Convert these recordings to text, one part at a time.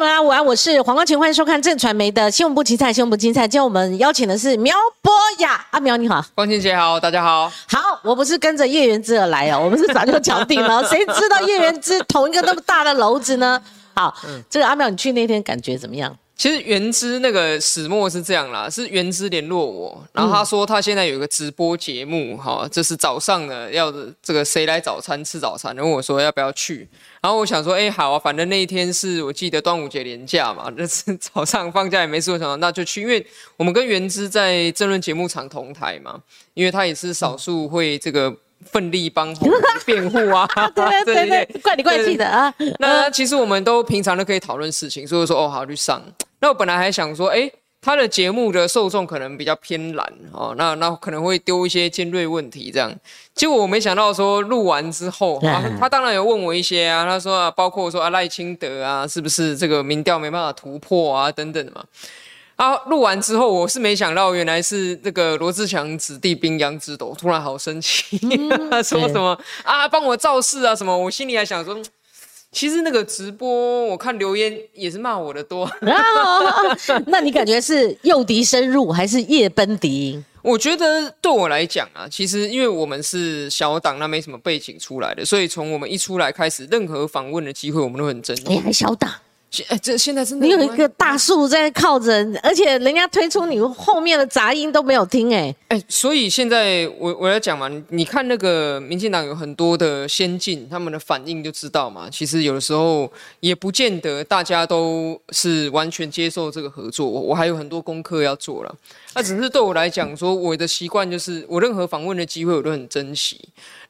们啊，午安，我是黄光晴，欢迎收看正传媒的新闻部精彩，新闻部精彩。今天我们邀请的是苗博雅，阿苗你好，光晴姐好，大家好。好，我不是跟着叶元之而来哦，我们是早就敲定了，谁知道叶元之同一个那么大的篓子呢？好，这个阿苗，你去那天感觉怎么样？其实原之那个始末是这样啦，是原之联络我，然后他说他现在有一个直播节目，哈，就是早上呢要这个谁来早餐吃早餐，问我说要不要去，然后我想说，哎，好啊，反正那一天是我记得端午节连假嘛，那是早上放假也没事，我想那就去，因为我们跟原之在政论节目场同台嘛，因为他也是少数会这个。奋力帮辩护 啊！对对对，怪里怪气的啊。那其实我们都平常都可以讨论事情，所以说哦好去上。那我本来还想说，哎，他的节目的受众可能比较偏蓝哦，那那可能会丢一些尖锐问题这样。结果我没想到说录完之后，他当然有问我一些啊，他说啊，包括说啊赖清德啊，是不是这个民调没办法突破啊等等的嘛。啊！录完之后，我是没想到，原来是那个罗志祥子弟兵杨之斗，突然好生气，说什么啊，帮我造势啊什么？我心里还想说，其实那个直播，我看留言也是骂我的多。那你感觉是诱敌深入，还是夜奔敌营？我觉得对我来讲啊，其实因为我们是小党，那没什么背景出来的，所以从我们一出来开始，任何访问的机会，我们都很珍惜。你还小党？哎，这现在真的，你有一个大树在靠着，而且人家推出你后面的杂音都没有听，哎哎，所以现在我我要讲嘛，你看那个民进党有很多的先进，他们的反应就知道嘛。其实有的时候也不见得大家都是完全接受这个合作，我还有很多功课要做了。那只是对我来讲，说我的习惯就是我任何访问的机会我都很珍惜。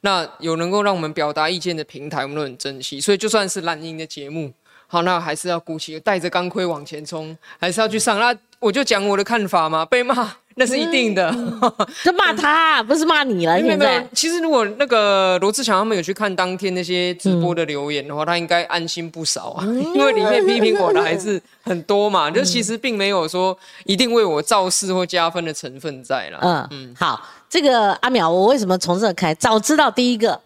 那有能够让我们表达意见的平台，我们都很珍惜。所以就算是蓝音的节目。好，那还是要鼓起带着钢盔往前冲，还是要去上。那我就讲我的看法嘛，被骂那是一定的，就骂他，不是骂你了。现在其实如果那个罗志祥他们有去看当天那些直播的留言的话，他应该安心不少啊，因为里面批评我的还是 很多嘛。就其实并没有说一定为我造势或加分的成分在了。嗯嗯，好，这个阿淼，我为什么从这开？早知道第一个，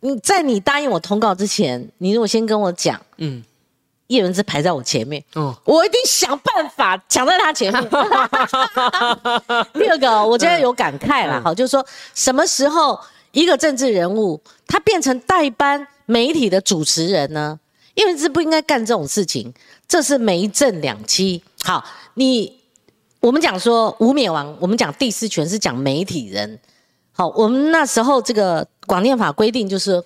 你在你答应我通告之前，你如果先跟我讲，嗯。叶文之排在我前面，哦，我一定想办法抢在他前面。第二个，我觉得有感慨了，好，就是说什么时候一个政治人物他变成代班媒体的主持人呢？叶文之不应该干这种事情，这是没正两期。好，你我们讲说无冕王，我们讲第四权是讲媒体人。好，我们那时候这个广电法规定就是。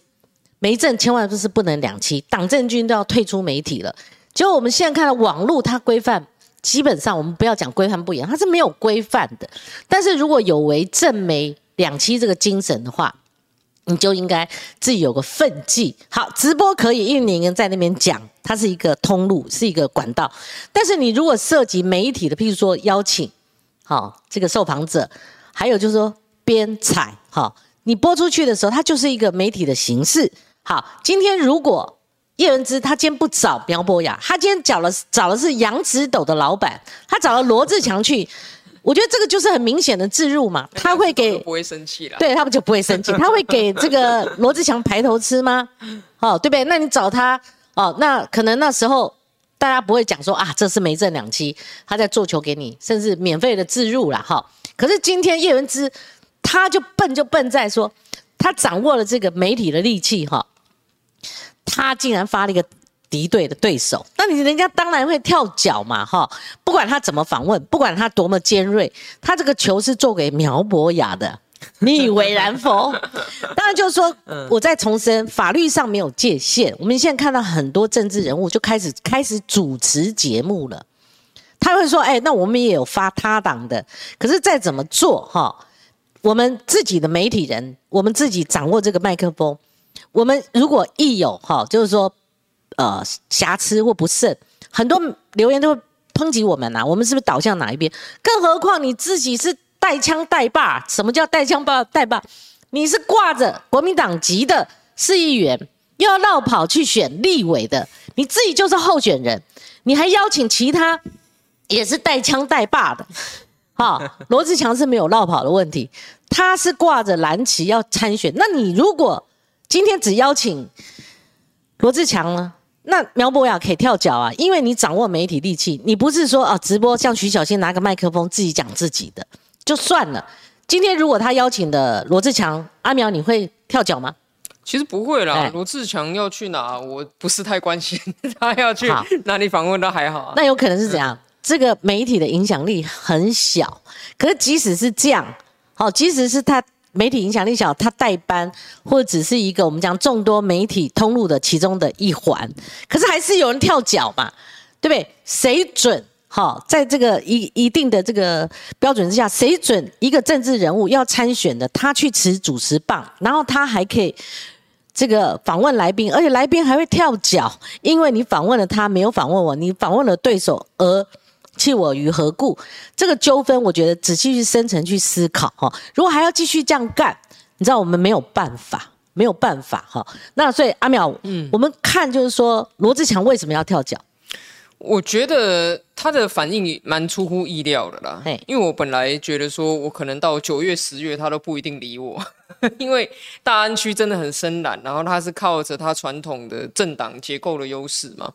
媒政千万不是不能两期，党政军都要退出媒体了。结果我们现在看到网络它规范，基本上我们不要讲规范不严，它是没有规范的。但是如果有违正媒两期这个精神的话，你就应该自己有个分际。好，直播可以，因为你在那边讲，它是一个通路，是一个管道。但是你如果涉及媒体的，譬如说邀请，好这个受访者，还有就是说编采，好你播出去的时候，它就是一个媒体的形式。好，今天如果叶文之他今天不找苗博雅，他今天找了找的是杨子斗的老板，他找了罗志强去，我觉得这个就是很明显的置入嘛，他会给不会生气了，对他们就不会生气，他会给这个罗志强排头吃吗？哦，对不对？那你找他哦，那可能那时候大家不会讲说啊，这是没挣两期，他在做球给你，甚至免费的置入了哈。可是今天叶文之他就笨就笨在说，他掌握了这个媒体的利器哈。他竟然发了一个敌对的对手，那你人家当然会跳脚嘛，哈！不管他怎么访问，不管他多么尖锐，他这个球是做给苗博雅的，你以为然否？当然就是说，我再重申，法律上没有界限。我们现在看到很多政治人物就开始开始主持节目了，他会说：“哎，那我们也有发他党的，可是再怎么做，哈，我们自己的媒体人，我们自己掌握这个麦克风。”我们如果一有哈，就是说，呃，瑕疵或不慎，很多留言都会抨击我们呐。我们是不是倒向哪一边？更何况你自己是带枪带霸，什么叫带枪霸带霸？你是挂着国民党籍的市议员，又要绕跑去选立委的，你自己就是候选人，你还邀请其他也是带枪带霸的，哈，罗志强是没有绕跑的问题，他是挂着蓝旗要参选，那你如果。今天只邀请罗志强呢？那苗博雅可以跳脚啊，因为你掌握媒体利器，你不是说啊直播像徐小新拿个麦克风自己讲自己的就算了。今天如果他邀请的罗志强阿苗，你会跳脚吗？其实不会啦，罗志强要去哪，我不是太关心。他要去哪里访问都还好。那有可能是怎样？这个媒体的影响力很小，可是即使是这样，好，即使是他媒体影响力小，他代班或者只是一个我们讲众多媒体通路的其中的一环，可是还是有人跳脚嘛，对不对？谁准？好，在这个一一定的这个标准之下，谁准一个政治人物要参选的，他去持主持棒，然后他还可以这个访问来宾，而且来宾还会跳脚，因为你访问了他，没有访问我，你访问了对手而。弃我于何故？这个纠纷，我觉得仔细去深层去思考哈。如果还要继续这样干，你知道我们没有办法，没有办法哈。那所以阿淼，嗯，我们看就是说罗志强为什么要跳脚？我觉得他的反应蛮出乎意料的啦。因为我本来觉得说我可能到九月、十月他都不一定理我，因为大安区真的很深蓝，然后他是靠着他传统的政党结构的优势嘛。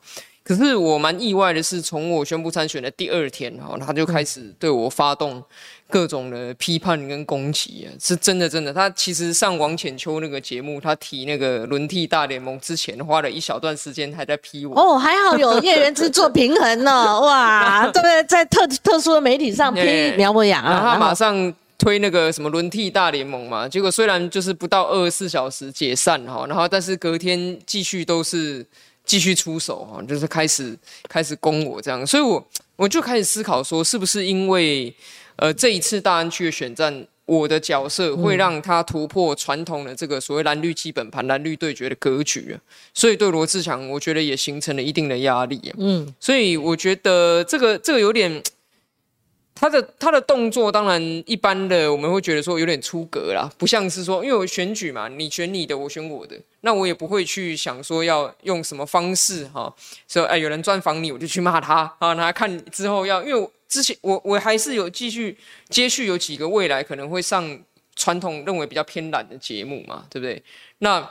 可是我蛮意外的是，从我宣布参选的第二天，哈，他就开始对我发动各种的批判跟攻击啊，是真的，真的。他其实上王浅秋那个节目，他提那个轮替大联盟之前，花了一小段时间还在批我。哦，还好有叶元之做平衡呢，哇，对不对？在特特殊的媒体上批苗博雅，然后他马上推那个什么轮替大联盟嘛，结果虽然就是不到二十四小时解散哈，然后但是隔天继续都是。继续出手啊，就是开始开始攻我这样，所以我我就开始思考说，是不是因为呃这一次大安区的选战，我的角色会让他突破传统的这个所谓蓝绿基本盘、蓝绿对决的格局啊，所以对罗志强，我觉得也形成了一定的压力啊。嗯，所以我觉得这个这个有点。他的他的动作当然一般的，我们会觉得说有点出格啦，不像是说，因为我选举嘛，你选你的，我选我的，那我也不会去想说要用什么方式哈，说哎有人专访你，我就去骂他 啊，那看之后要，因为之前我我还是有继续接续有几个未来可能会上传统认为比较偏懒的节目嘛，对不对？那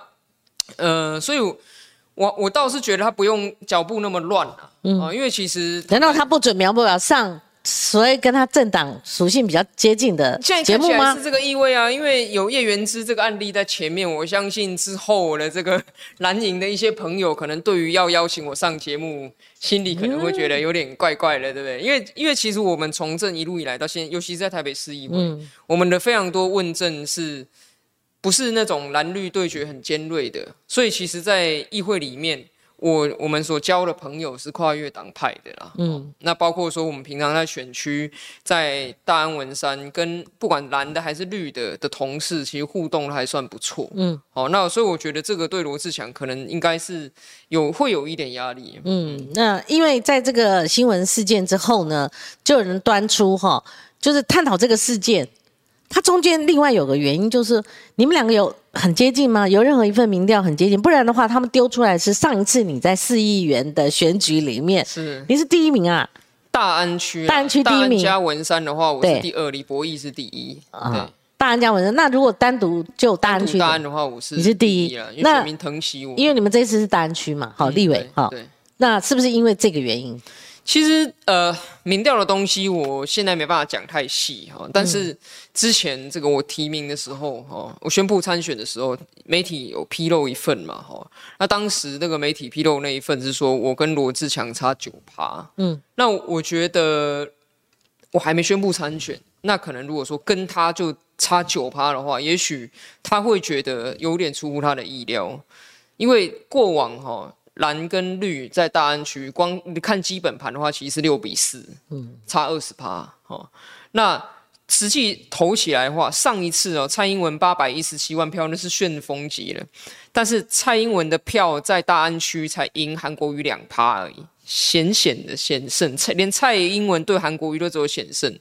呃，所以我我倒是觉得他不用脚步那么乱啊，啊，因为其实难道他不准苗不了上？所以跟他政党属性比较接近的节目吗？是这个意味啊，因为有叶元之这个案例在前面，我相信之后的这个蓝营的一些朋友，可能对于要邀请我上节目，心里可能会觉得有点怪怪的，对不对？因为因为其实我们从政一路以来到现在，尤其是在台北市议会，我们的非常多问政是不是那种蓝绿对决很尖锐的？所以其实，在议会里面。我我们所交的朋友是跨越党派的啦，嗯，那包括说我们平常在选区，在大安文山跟不管蓝的还是绿的的同事，其实互动还算不错，嗯，好，那所以我觉得这个对罗志祥可能应该是有会有一点压力，嗯，那因为在这个新闻事件之后呢，就有人端出哈，就是探讨这个事件。它中间另外有个原因，就是你们两个有很接近吗？有任何一份民调很接近？不然的话，他们丢出来是上一次你在四亿元的选举里面，是你是第一名啊？大安区，大安区第一名加文山的话，我是第二，李博义是第一。啊，大安加文山，那如果单独就大安区，大安的话，我是你是第一，那选民疼惜我，因为你们这次是大安区嘛，好立委，好，对，那是不是因为这个原因？其实呃，民调的东西我现在没办法讲太细哈，但是之前这个我提名的时候哈，我宣布参选的时候，媒体有披露一份嘛哈，那当时那个媒体披露那一份是说我跟罗志强差九趴，嗯，那我觉得我还没宣布参选，那可能如果说跟他就差九趴的话，也许他会觉得有点出乎他的意料，因为过往哈。蓝跟绿在大安区，光你看基本盘的话，其实是六比四，嗯，差二十趴，哦。那实际投起来的话，上一次哦，蔡英文八百一十七万票，那是旋风级了。但是蔡英文的票在大安区才赢韩国瑜两趴而已，险险的险胜，连蔡英文对韩国瑜都只有险胜。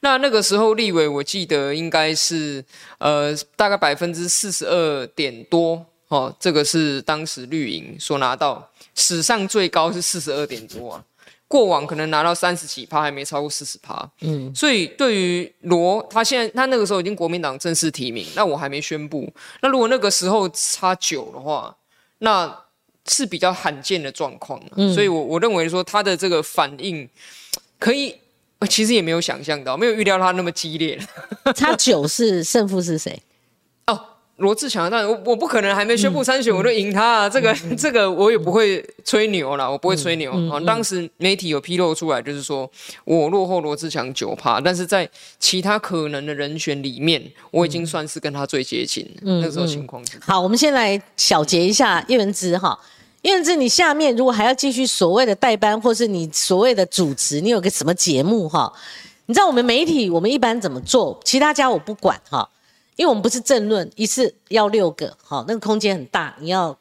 那那个时候立委，我记得应该是呃，大概百分之四十二点多。哦，这个是当时绿营所拿到史上最高是四十二点多啊，过往可能拿到三十几趴，还没超过四十趴。嗯，所以对于罗，他现在他那个时候已经国民党正式提名，那我还没宣布。那如果那个时候差九的话，那是比较罕见的状况，嗯所以我我认为说他的这个反应可以，其实也没有想象到，没有预料他那么激烈。差九是胜负是谁？罗志强，但我我不可能还没宣布参选我就赢他，啊！这个 这个我也不会吹牛啦，我不会吹牛啊。当时媒体有披露出来，就是说我落后罗志强九趴，但是在其他可能的人选里面，我已经算是跟他最接近。那时候情况是好，我们先来小结一下叶文之哈，叶文之，你下面如果还要继续所谓的代班，或是你所谓的主持，你有个什么节目哈？你知道我们媒体我们一般怎么做？其他家我不管哈。因为我们不是政论，一次要六个，好，那个空间很大，你要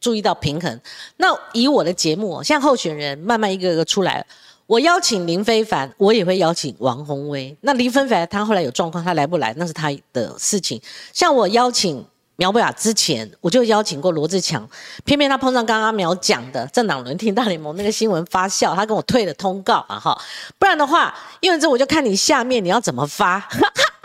注意到平衡。那以我的节目，像候选人慢慢一个个出来，我邀请林非凡，我也会邀请王宏威。那林非凡他后来有状况，他来不来那是他的事情。像我邀请苗博雅之前，我就邀请过罗志强，偏偏他碰上刚刚苗讲的政党轮替大联盟那个新闻发酵，他跟我退了通告啊哈，不然的话，因为这我就看你下面你要怎么发。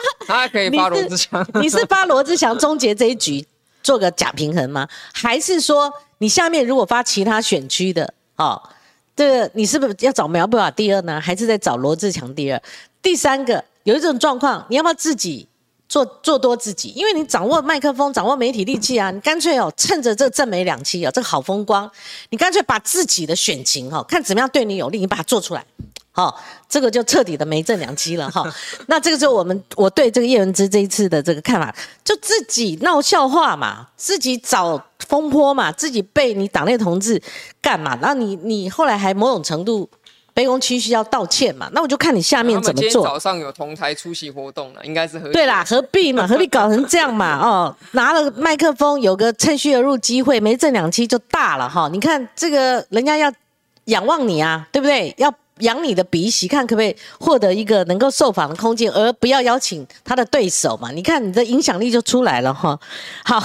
他可以发罗志祥，你是发罗志祥终结这一局，做个假平衡吗？还是说你下面如果发其他选区的，哦，这个你是不是要找苗博雅第二呢？还是在找罗志强第二？第三个有一种状况，你要不要自己做做多自己？因为你掌握麦克风，掌握媒体利器啊，你干脆哦，趁着这正美两期啊，这个好风光，你干脆把自己的选情哦，看怎么样对你有利，你把它做出来。好，这个就彻底的没正两期了哈。那这个就我们我对这个叶文之这一次的这个看法，就自己闹笑话嘛，自己找风波嘛，自己被你党内同志干嘛？那你你后来还某种程度卑躬屈膝要道歉嘛？那我就看你下面怎么做。早上有同台出席活动了，应该是对啦，何必嘛？何必搞成这样嘛？哦，拿了麦克风，有个趁虚而入机会，没正两期就大了哈。你看这个人家要仰望你啊，对不对？要。养你的鼻息，看可不可以获得一个能够受访的空间，而不要邀请他的对手嘛？你看你的影响力就出来了哈。好，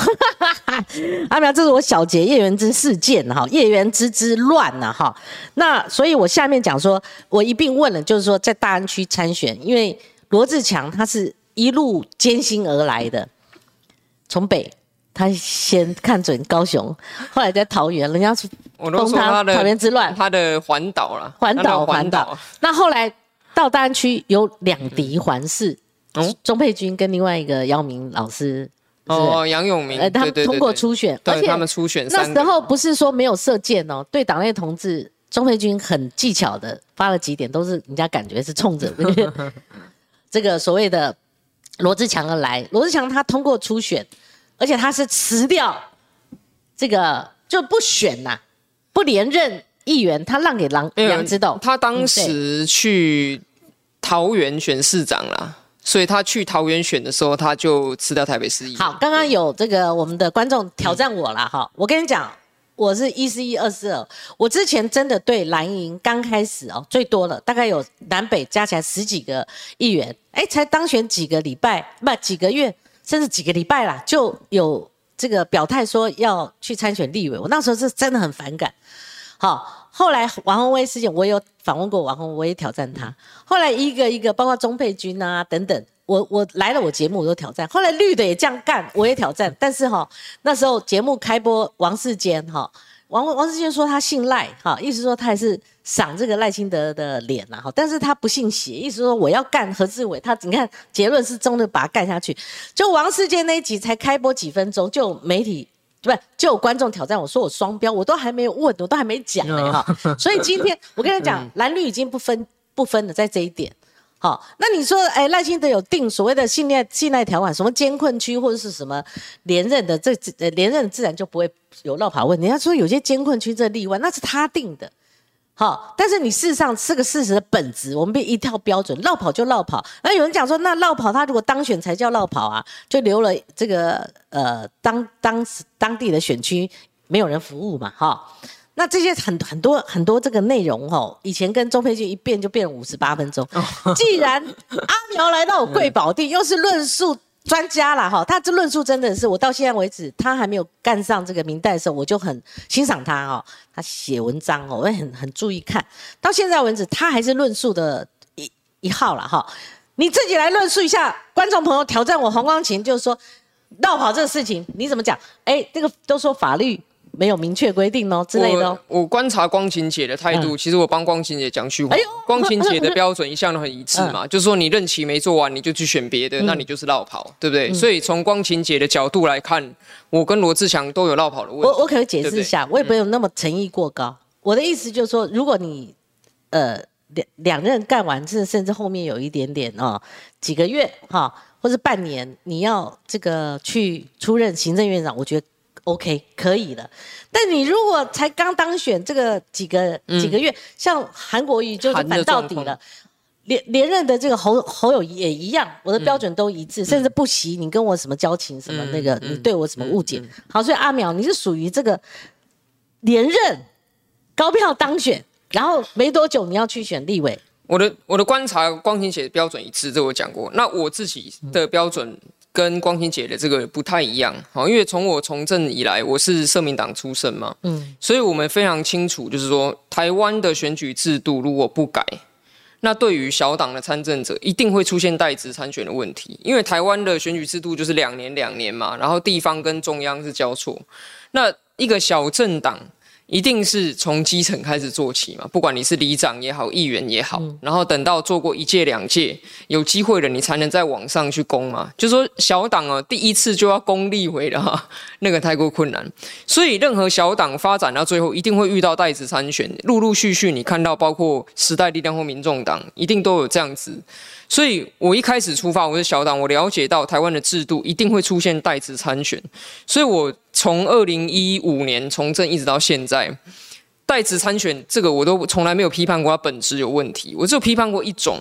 阿苗，这是我小结叶元之事件哈，叶元之之乱呐哈。那所以我下面讲说，我一并问了，就是说在大安区参选，因为罗志强他是一路艰辛而来的，从北。他先看准高雄，后来在桃园，人家是封他桃园之乱，他的环岛了，环岛环岛。那后来到大安区有两敌环视，钟佩君跟另外一个姚明老师，哦，杨永明，呃，他们通过初选，而且他们初选那时候不是说没有射箭哦，对党内同志，钟佩君很技巧的发了几点，都是人家感觉是冲着 这个所谓的罗志强而来，罗志强他通过初选。而且他是辞掉这个就不选呐，不连任议员，他让给杨杨之斗。他当时去桃园选市长啦，所以他去桃园选的时候，他就辞掉台北市议。好，刚刚有这个我们的观众挑战我了哈，我跟你讲，我是一四一二四二，我之前真的对蓝营刚开始哦，最多了大概有南北加起来十几个议员，哎，才当选几个礼拜，不几个月。甚至几个礼拜啦，就有这个表态说要去参选立委。我那时候是真的很反感。好，后来王宏威事件，我有访问过王宏，我也挑战他。后来一个一个，包括钟佩君啊等等，我我来了我节目我都挑战。后来绿的也这样干，我也挑战。但是哈，那时候节目开播，王世坚哈。王王世坚说他姓赖，哈，意思说他还是赏这个赖清德的脸呐，哈，但是他不信邪，意思说我要干何志伟，他你看结论是真的把他干下去。就王世坚那一集才开播几分钟，就媒体不是就有观众挑战我说我双标，我都还没有问，我都还没讲呢，哈。所以今天我跟你讲，蓝绿已经不分不分了，在这一点。好，那你说，哎，赖清德有定所谓的信赖信赖条款，什么监困区或者是什么连任的，这呃连任自然就不会有绕跑问题。他说有些监困区这例外，那是他定的。好，但是你事实上是个事实的本质，我们别一套标准绕跑就绕跑。那有人讲说，那绕跑他如果当选才叫绕跑啊，就留了这个呃当当时当地的选区没有人服务嘛，哈。那这些很很多很多这个内容哦，以前跟钟佩君一变就变五十八分钟。既然 阿苗来到我贵宝地，又是论述专家了哈，他这论述真的是我到现在为止，他还没有干上这个明代的时候，我就很欣赏他哦。他写文章哦，我也很很注意看。到现在为止，他还是论述的一一号了哈。你自己来论述一下，观众朋友挑战我黄光琴，就是说绕跑这个事情你怎么讲？哎，这个都说法律。没有明确规定哦之类的。我观察光晴姐的态度，其实我帮光晴姐讲句话。光晴姐的标准一向都很一致嘛，就是说你任期没做完，你就去选别的，那你就是绕跑，对不对？所以从光晴姐的角度来看，我跟罗志祥都有绕跑的问题。我我可以解释一下，我也没有那么诚意过高。我的意思就是说，如果你呃两两任干完，甚甚至后面有一点点哦，几个月哈，或者半年，你要这个去出任行政院长，我觉得。OK，可以的。但你如果才刚当选这个几个几个月，像韩国瑜就是反到底了，连连任的这个侯侯友也一样，我的标准都一致，甚至不惜你跟我什么交情什么那个，你对我什么误解。好，所以阿淼你是属于这个连任高票当选，然后没多久你要去选立委。我的我的观察，光庭写的标准一致，这我讲过。那我自己的标准。跟光庭姐的这个不太一样，好，因为从我从政以来，我是社民党出身嘛，嗯，所以我们非常清楚，就是说台湾的选举制度如果不改，那对于小党的参政者一定会出现代职参选的问题，因为台湾的选举制度就是两年两年嘛，然后地方跟中央是交错，那一个小政党。一定是从基层开始做起嘛，不管你是里长也好，议员也好，然后等到做过一届两届，有机会了，你才能再往上去攻嘛。就说小党哦，第一次就要攻立委了哈，那个太过困难。所以任何小党发展到最后，一定会遇到代职参选，陆陆续续你看到，包括时代力量或民众党，一定都有这样子。所以我一开始出发，我是小党，我了解到台湾的制度一定会出现代职参选，所以我从二零一五年从政一直到现在，代代职参选这个我都从来没有批判过它本质有问题，我只有批判过一种，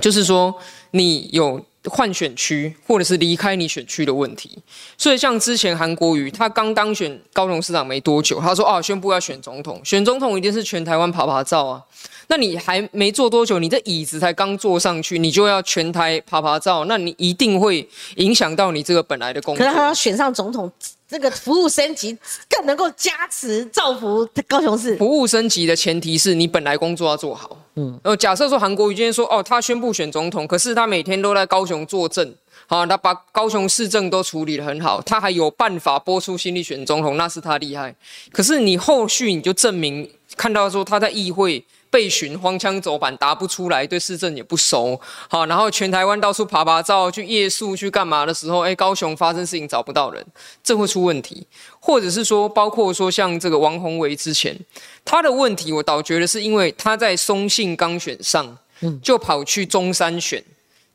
就是说你有换选区或者是离开你选区的问题。所以像之前韩国瑜他刚当选高雄市长没多久，他说啊宣布要选总统，选总统一定是全台湾爬爬照啊。那你还没坐多久，你的椅子才刚坐上去，你就要全台爬爬照，那你一定会影响到你这个本来的工作。可是他要选上总统，这个服务升级更能够加持造福高雄市。服务升级的前提是你本来工作要做好。嗯，呃，假设说韩国瑜今天说哦，他宣布选总统，可是他每天都在高雄坐镇，好，他把高雄市政都处理得很好，他还有办法播出心力选总统，那是他厉害。可是你后续你就证明看到说他在议会。被询荒腔走板答不出来，对市政也不熟，好，然后全台湾到处爬爬照，去夜宿去干嘛的时候，哎，高雄发生事情找不到人，这会出问题，或者是说，包括说像这个王宏维之前，他的问题，我倒觉得是因为他在松信刚选上，就跑去中山选，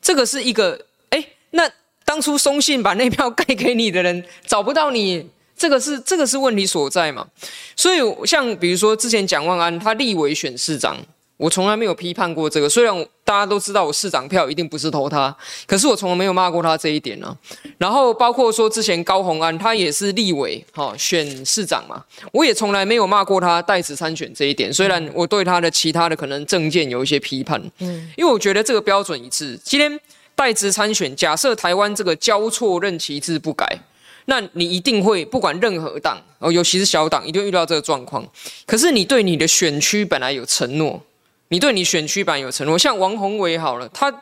这个是一个，哎，那当初松信把那票盖给你的人找不到你。这个是这个是问题所在嘛？所以像比如说之前蒋万安他立委选市长，我从来没有批判过这个。虽然大家都知道我市长票一定不是投他，可是我从来没有骂过他这一点呢。然后包括说之前高鸿安他也是立委哈选市长嘛，我也从来没有骂过他代职参选这一点。虽然我对他的其他的可能政见有一些批判，嗯，因为我觉得这个标准一致。今天代职参选，假设台湾这个交错任期制不改。那你一定会不管任何党哦，尤其是小党，一定遇到这个状况。可是你对你的选区本来有承诺，你对你选区本来有承诺，像王宏伟好了，他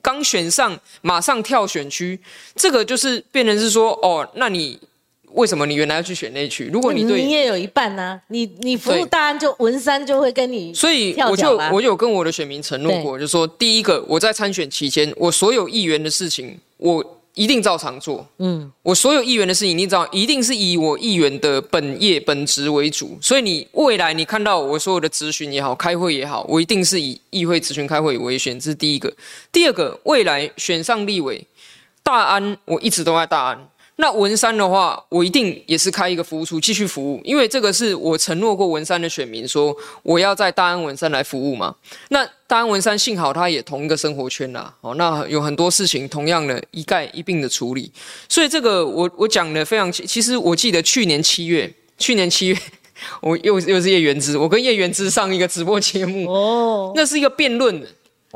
刚选上马上跳选区，这个就是变成是说哦，那你为什么你原来要去选那区？如果你对你也有一半呢，你你服务大安就文山就会跟你，所以我就我有跟我的选民承诺过，就说第一个我在参选期间，我所有议员的事情我。一定照常做，嗯，我所有议员的事情，你知道，一定是以我议员的本业本职为主。所以你未来你看到我所有的咨询也好，开会也好，我一定是以议会咨询开会为选，这是第一个。第二个，未来选上立委，大安我一直都在大安。那文山的话，我一定也是开一个服务处继续服务，因为这个是我承诺过文山的选民，说我要在大安文山来服务嘛。那大安文山幸好他也同一个生活圈啦，哦，那有很多事情同样的一概一并的处理，所以这个我我讲的非常，其实我记得去年七月，去年七月 我又又是叶元之，我跟叶元之上一个直播节目哦，那是一个辩论，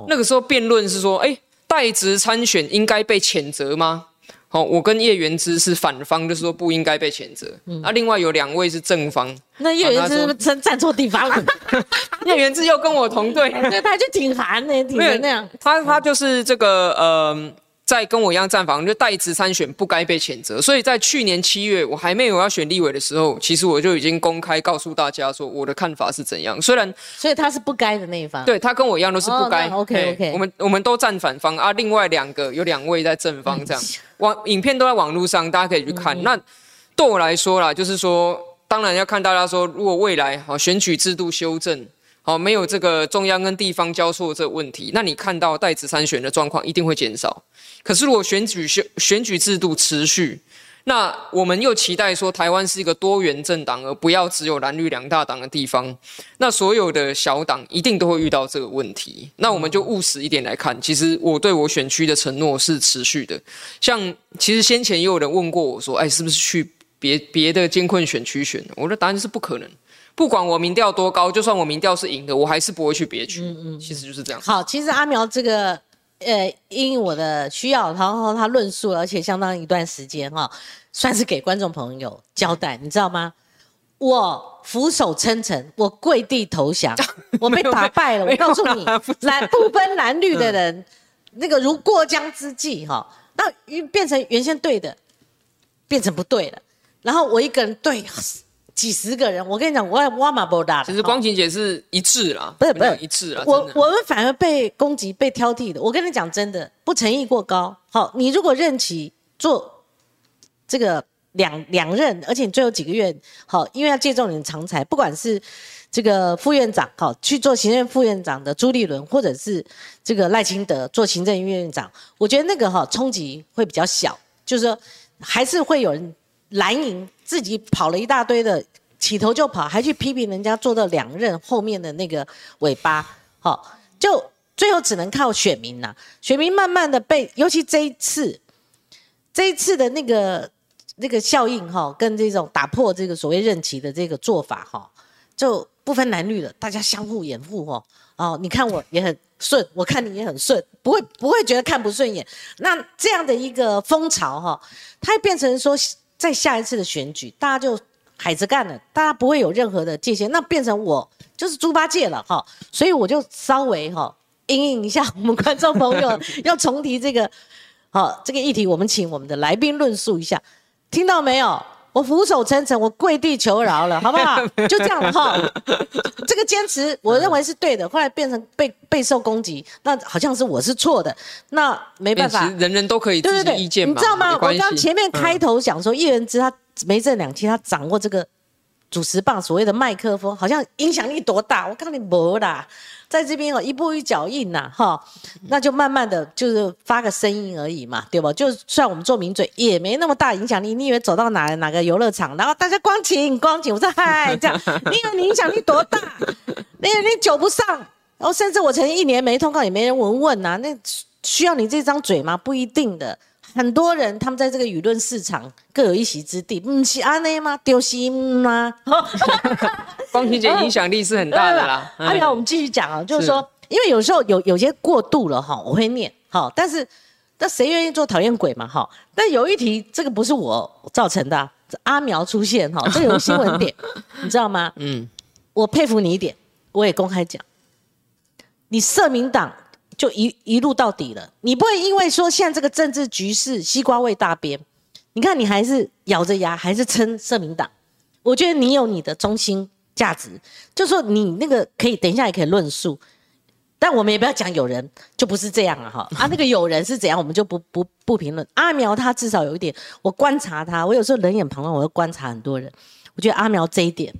那个时候辩论是说，哎，代职参选应该被谴责吗？好，我跟叶元之是反方，就是说不应该被谴责。那另外有两位是正方。那叶元之站站错地方了。叶元之又跟我同队，对，他就挺烦的，挺那样。他他就是这个呃，在跟我一样站房，就代职参选不该被谴责。所以在去年七月，我还没有要选立委的时候，其实我就已经公开告诉大家说我的看法是怎样。虽然，所以他是不该的那一方，对他跟我一样都是不该。OK OK，我们我们都站反方啊，另外两个有两位在正方，这样 网影片都在网络上，大家可以去看。那对我来说啦，就是说，当然要看大家说，如果未来好选举制度修正。好，没有这个中央跟地方交错这个问题，那你看到代子参选的状况一定会减少。可是如果选举选选举制度持续，那我们又期待说台湾是一个多元政党，而不要只有蓝绿两大党的地方，那所有的小党一定都会遇到这个问题。那我们就务实一点来看，其实我对我选区的承诺是持续的。像其实先前也有人问过我说，哎，是不是去别别的监困选区选？我的答案是不可能。不管我民调多高，就算我民调是赢的，我还是不会去别区。嗯嗯，其实就是这样。好，其实阿苗这个，呃，因我的需要，然后他论述，而且相当一段时间哈，算是给观众朋友交代，你知道吗？我俯首称臣，我跪地投降，我被打败了。我告诉你，蓝不分蓝绿的人，那个如过江之鲫哈，那变成原先对的，变成不对了，然后我一个人对。几十个人，我跟你讲，我我马不大。其实光晴姐是一致啦，不是不是一致啦。我我们反而被攻击、被挑剔的。我跟你讲，真的不诚意过高。好，你如果任期做这个两两任，而且你最后几个月，好，因为要借重你的长才，不管是这个副院长，好去做行政副院长的朱立伦，或者是这个赖清德做行政院院长，我觉得那个哈冲击会比较小，就是说还是会有人。蓝营自己跑了一大堆的，起头就跑，还去批评人家做到两任后面的那个尾巴，好，就最后只能靠选民呐。选民慢慢的被，尤其这一次，这一次的那个那个效应哈，跟这种打破这个所谓任期的这个做法哈，就不分男女了，大家相互掩护哦。哦，你看我也很顺，我看你也很顺，不会不会觉得看不顺眼。那这样的一个风潮哈，它变成说。在下一次的选举，大家就海子干了，大家不会有任何的界限，那变成我就是猪八戒了哈，所以我就稍微哈应应一下我们观众朋友 要重提这个好这个议题，我们请我们的来宾论述一下，听到没有？我俯首称臣，我跪地求饶了，好不好？就这样了哈，这个坚持我认为是对的。后来变成被备受攻击，那好像是我是错的，那没办法。人人都可以对对意见你知道吗？我刚前面开头讲说，叶仁之他没这两期，他掌握这个主持棒，所谓的麦克风，好像影响力多大？我告诉你，没啦。在这边哦，一步一脚印呐，哈，那就慢慢的就是发个声音而已嘛，对吧？就算我们做名嘴，也没那么大影响力。你以为走到哪哪个游乐场，然后大家光请光请，我说嗨这样，你以为你影响力多大？你你久不上，然后甚至我曾经一年没通告，也没人问问呐，那需要你这张嘴吗？不一定的。很多人他们在这个舆论市场各有一席之地，不是安内吗？丢心吗？光晴姐影响力是很大的啦。阿苗，我们继续讲啊，就是说，因为有时候有有些过度了哈，我会念哈，但是那谁愿意做讨厌鬼嘛哈？但有一题，这个不是我造成的，阿苗出现哈，这有新闻点，你知道吗？嗯，我佩服你一点，我也公开讲，你社民党。就一一路到底了，你不会因为说现在这个政治局势西瓜味大边，你看你还是咬着牙还是撑社民党。我觉得你有你的中心价值，就说你那个可以等一下也可以论述，但我们也不要讲有人就不是这样了哈。啊，那个有人是怎样，我们就不不不评论。阿苗他至少有一点，我观察他，我有时候冷眼旁观，我会观察很多人，我觉得阿苗这一点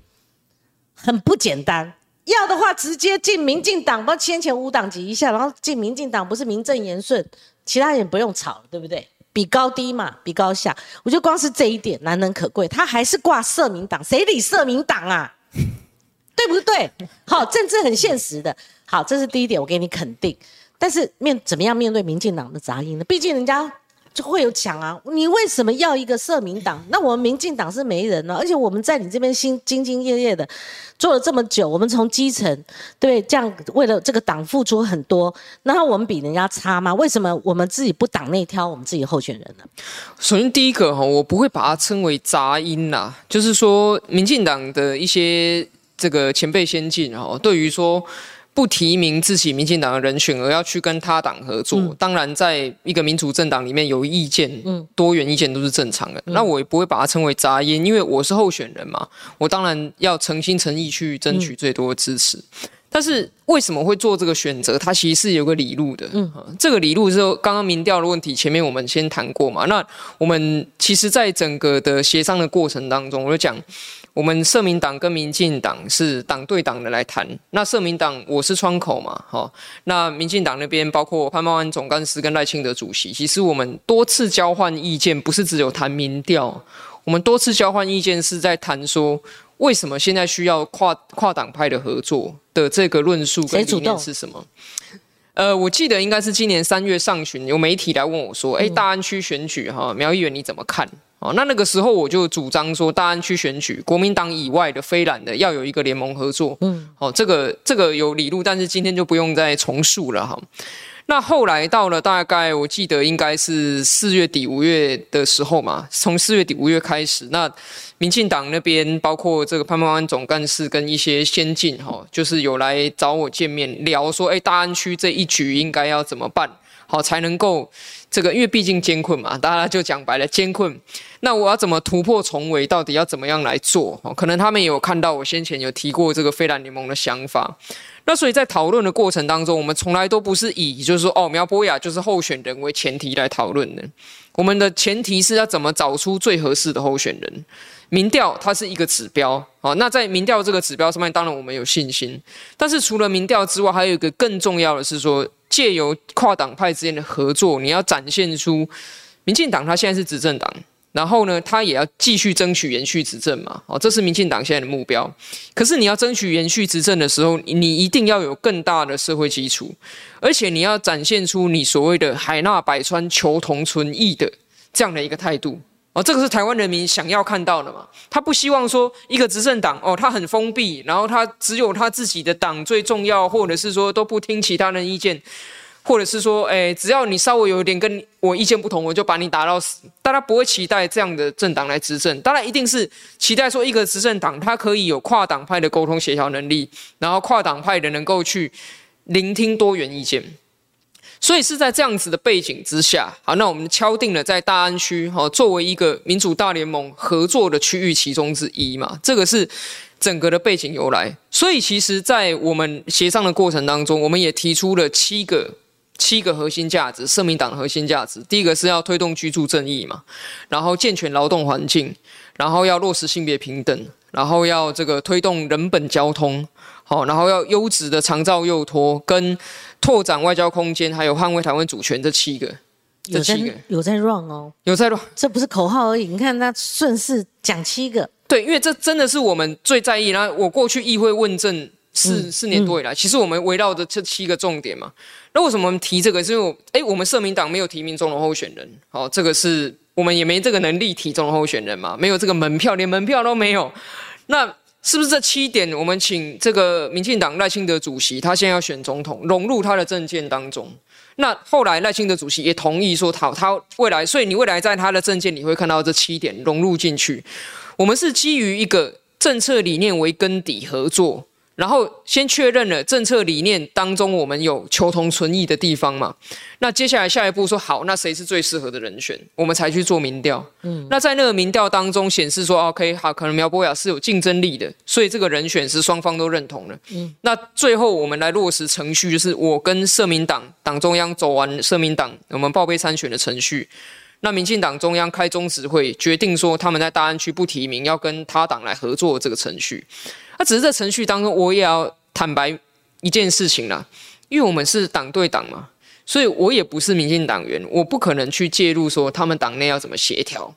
很不简单。要的话，直接进民进党，把先前五党籍一下，然后进民进党，不是名正言顺，其他人不用吵，对不对？比高低嘛，比高下。我觉得光是这一点难能可贵，他还是挂社民党，谁理社民党啊？对不对？好，政治很现实的。好，这是第一点，我给你肯定。但是面怎么样面对民进党的杂音呢？毕竟人家。就会有抢啊！你为什么要一个社民党？那我们民进党是没人了，而且我们在你这边心兢兢业业的做了这么久，我们从基层对这样为了这个党付出很多，然后我们比人家差吗？为什么我们自己不党内挑我们自己候选人呢？首先第一个哈，我不会把它称为杂音呐，就是说民进党的一些这个前辈先进哈，对于说。不提名自己民进党的人选，而要去跟他党合作，当然在一个民主政党里面有意见，多元意见都是正常的。那我也不会把它称为杂音，因为我是候选人嘛，我当然要诚心诚意去争取最多的支持。但是为什么会做这个选择？它其实是有个理路的。嗯，这个理路是刚刚民调的问题，前面我们先谈过嘛。那我们其实，在整个的协商的过程当中，我就讲。我们社民党跟民进党是党对党的来谈，那社民党我是窗口嘛，哈，那民进党那边包括潘茂安总干事跟赖清德主席，其实我们多次交换意见，不是只有谈民调，我们多次交换意见是在谈说，为什么现在需要跨跨党派的合作的这个论述跟理念是什么？呃，我记得应该是今年三月上旬，有媒体来问我说，哎，大安区选举哈，苗议员你怎么看？哦，那那个时候我就主张说，大安区选举，国民党以外的非蓝的要有一个联盟合作。嗯，哦，这个这个有理路，但是今天就不用再重述了哈。那后来到了大概我记得应该是四月底五月的时候嘛，从四月底五月开始，那民进党那边包括这个潘孟安总干事跟一些先进哈，就是有来找我见面聊说，哎，大安区这一局应该要怎么办？好，才能够这个，因为毕竟艰困嘛，大家就讲白了，艰困。那我要怎么突破重围？到底要怎么样来做？哦，可能他们也有看到我先前有提过这个非蓝联盟的想法。那所以在讨论的过程当中，我们从来都不是以就是说哦苗博雅就是候选人为前提来讨论的。我们的前提是要怎么找出最合适的候选人。民调它是一个指标，哦，那在民调这个指标上面，当然我们有信心。但是除了民调之外，还有一个更重要的是说。借由跨党派之间的合作，你要展现出民进党他现在是执政党，然后呢，他也要继续争取延续执政嘛。哦，这是民进党现在的目标。可是你要争取延续执政的时候，你一定要有更大的社会基础，而且你要展现出你所谓的海纳百川、求同存异的这样的一个态度。哦，这个是台湾人民想要看到的嘛？他不希望说一个执政党哦，他很封闭，然后他只有他自己的党最重要，或者是说都不听其他人意见，或者是说，哎，只要你稍微有一点跟我意见不同，我就把你打到死。大家不会期待这样的政党来执政，当然一定是期待说一个执政党，它可以有跨党派的沟通协调能力，然后跨党派的能够去聆听多元意见。所以是在这样子的背景之下，好，那我们敲定了在大安区，哈，作为一个民主大联盟合作的区域其中之一嘛，这个是整个的背景由来。所以其实，在我们协商的过程当中，我们也提出了七个七个核心价值，社民党的核心价值。第一个是要推动居住正义嘛，然后健全劳动环境，然后要落实性别平等，然后要这个推动人本交通。好，然后要优质的长照幼托，跟拓展外交空间，还有捍卫台湾主权这七个，这七个有在 run 哦，有在 run，这不是口号而已。你看他顺势讲七个，对，因为这真的是我们最在意。然后我过去议会问政四四年多以来，其实我们围绕着这七个重点嘛。那为什么我们提这个？是因为哎，我们社民党没有提名中的候选人，好，这个是我们也没这个能力提中的候选人嘛，没有这个门票，连门票都没有。那是不是这七点？我们请这个民进党赖清德主席，他现在要选总统，融入他的政见当中。那后来赖清德主席也同意说，讨他未来，所以你未来在他的政见你会看到这七点融入进去。我们是基于一个政策理念为根底合作。然后先确认了政策理念当中，我们有求同存异的地方嘛？那接下来下一步说好，那谁是最适合的人选？我们才去做民调。嗯，那在那个民调当中显示说，OK，好，可能苗博雅是有竞争力的，所以这个人选是双方都认同的。嗯，那最后我们来落实程序，就是我跟社民党党中央走完社民党我们报备参选的程序，那民进党中央开中执会决定说他们在大安区不提名，要跟他党来合作这个程序。那只是在程序当中，我也要坦白一件事情啦，因为我们是党对党嘛，所以我也不是民进党员，我不可能去介入说他们党内要怎么协调。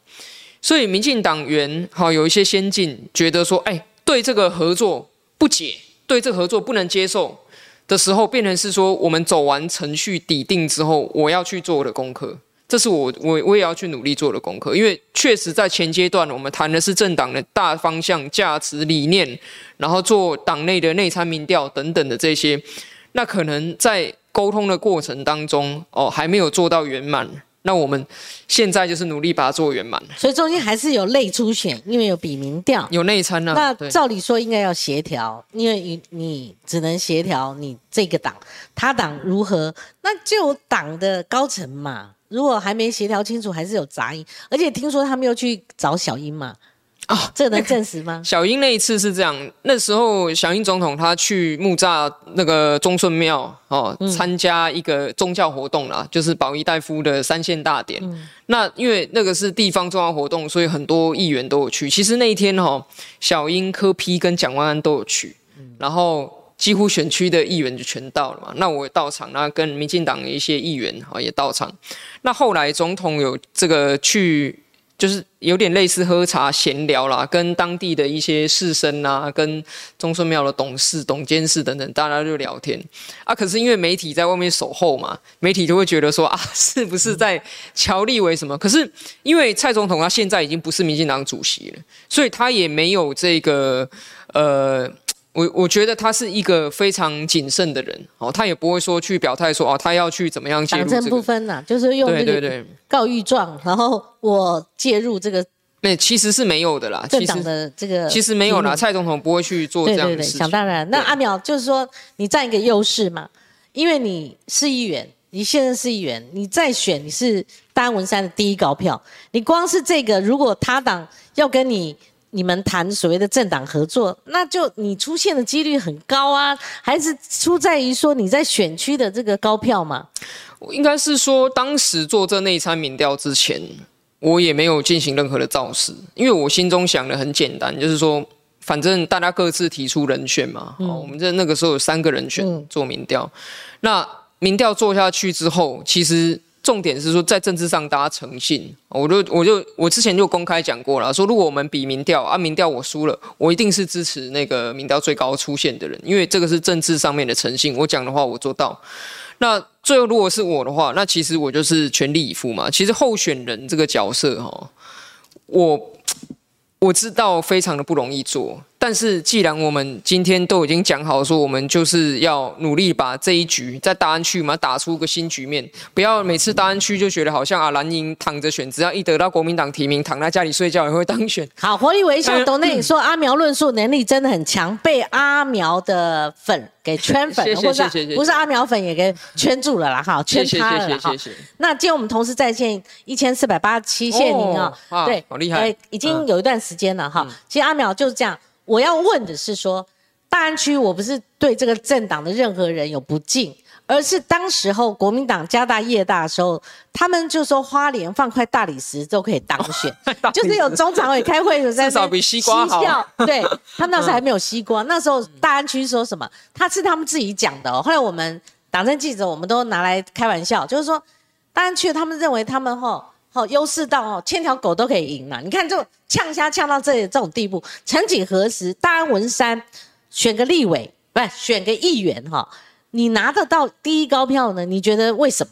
所以民进党员好有一些先进，觉得说，哎，对这个合作不解，对这个合作不能接受的时候，变成是说，我们走完程序底定之后，我要去做的功课。这是我我我也要去努力做的功课，因为确实在前阶段，我们谈的是政党的大方向、价值理念，然后做党内的内参民调等等的这些，那可能在沟通的过程当中，哦，还没有做到圆满，那我们现在就是努力把它做圆满。所以中间还是有内初选，因为有比民调，有内参呢。那照理说应该要协调，因为你你只能协调你这个党，他党如何，那就党的高层嘛。如果还没协调清楚，还是有杂音。而且听说他们又去找小英嘛。啊，这能证实吗？小英那一次是这样，那时候小英总统他去木栅那个忠顺庙哦，参加一个宗教活动啦，就是保仪大夫的三线大典。那因为那个是地方重要活动，所以很多议员都有去。其实那一天哈，小英、柯批跟蒋万安都有去，然后几乎选区的议员就全到了嘛。那我到场，那跟民进党的一些议员哈也到场。那后来总统有这个去。就是有点类似喝茶闲聊啦，跟当地的一些士绅啊，跟中顺庙的董事、董监事等等，大家就聊天啊。可是因为媒体在外面守候嘛，媒体就会觉得说啊，是不是在乔立为什么？可是因为蔡总统他现在已经不是民进党主席了，所以他也没有这个呃。我我觉得他是一个非常谨慎的人，哦，他也不会说去表态说哦，他要去怎么样介入这个不分呐，就是用这个告御状，然后我介入这个，那其实是没有的啦，政党的这个其实没有啦，蔡总统不会去做这样的事情。想当然，那阿淼就是说你占一个优势嘛，因为你是议员，你现在是议员，你再选你是大安文山的第一高票，你光是这个，如果他党要跟你。你们谈所谓的政党合作，那就你出现的几率很高啊，还是出在于说你在选区的这个高票嘛？应该是说，当时做这内参民调之前，我也没有进行任何的造势，因为我心中想的很简单，就是说，反正大家各自提出人选嘛，哦，我们在那个时候有三个人选做民调，那民调做下去之后，其实。重点是说，在政治上大家诚信，我就我就我之前就公开讲过了，说如果我们比民调啊，民调我输了，我一定是支持那个民调最高出现的人，因为这个是政治上面的诚信，我讲的话我做到。那最后如果是我的话，那其实我就是全力以赴嘛。其实候选人这个角色哈，我我知道非常的不容易做。但是，既然我们今天都已经讲好说，我们就是要努力把这一局在大安区嘛打出个新局面，不要每次大安区就觉得好像啊蓝营躺着选，只要一得到国民党提名，躺在家里睡觉也会当选。好，活力微笑，董内说阿苗论述能力真的很强，被阿苗的粉给圈粉，或者不是阿苗粉也给圈住了啦，哈，圈他了哈。那今天我们同时在线一千四百八十七，谢谢您啊，对，好厉害，已经有一段时间了哈。其实阿苗就是这样。我要问的是说，大安区我不是对这个政党的任何人有不敬，而是当时候国民党家大业大的时候，他们就说花莲放块大理石都可以当选，就是有中常委开会有在至少比西瓜好。对 他那时候还没有西瓜，那时候大安区说什么？他是他们自己讲的。后来我们党政记者我们都拿来开玩笑，就是说大安区他们认为他们吼。好优势到哦，千条狗都可以赢了。你看，就呛虾呛到这这种地步。曾几何时，大安文山选个立委，不是选个议员哈，你拿得到第一高票呢？你觉得为什么？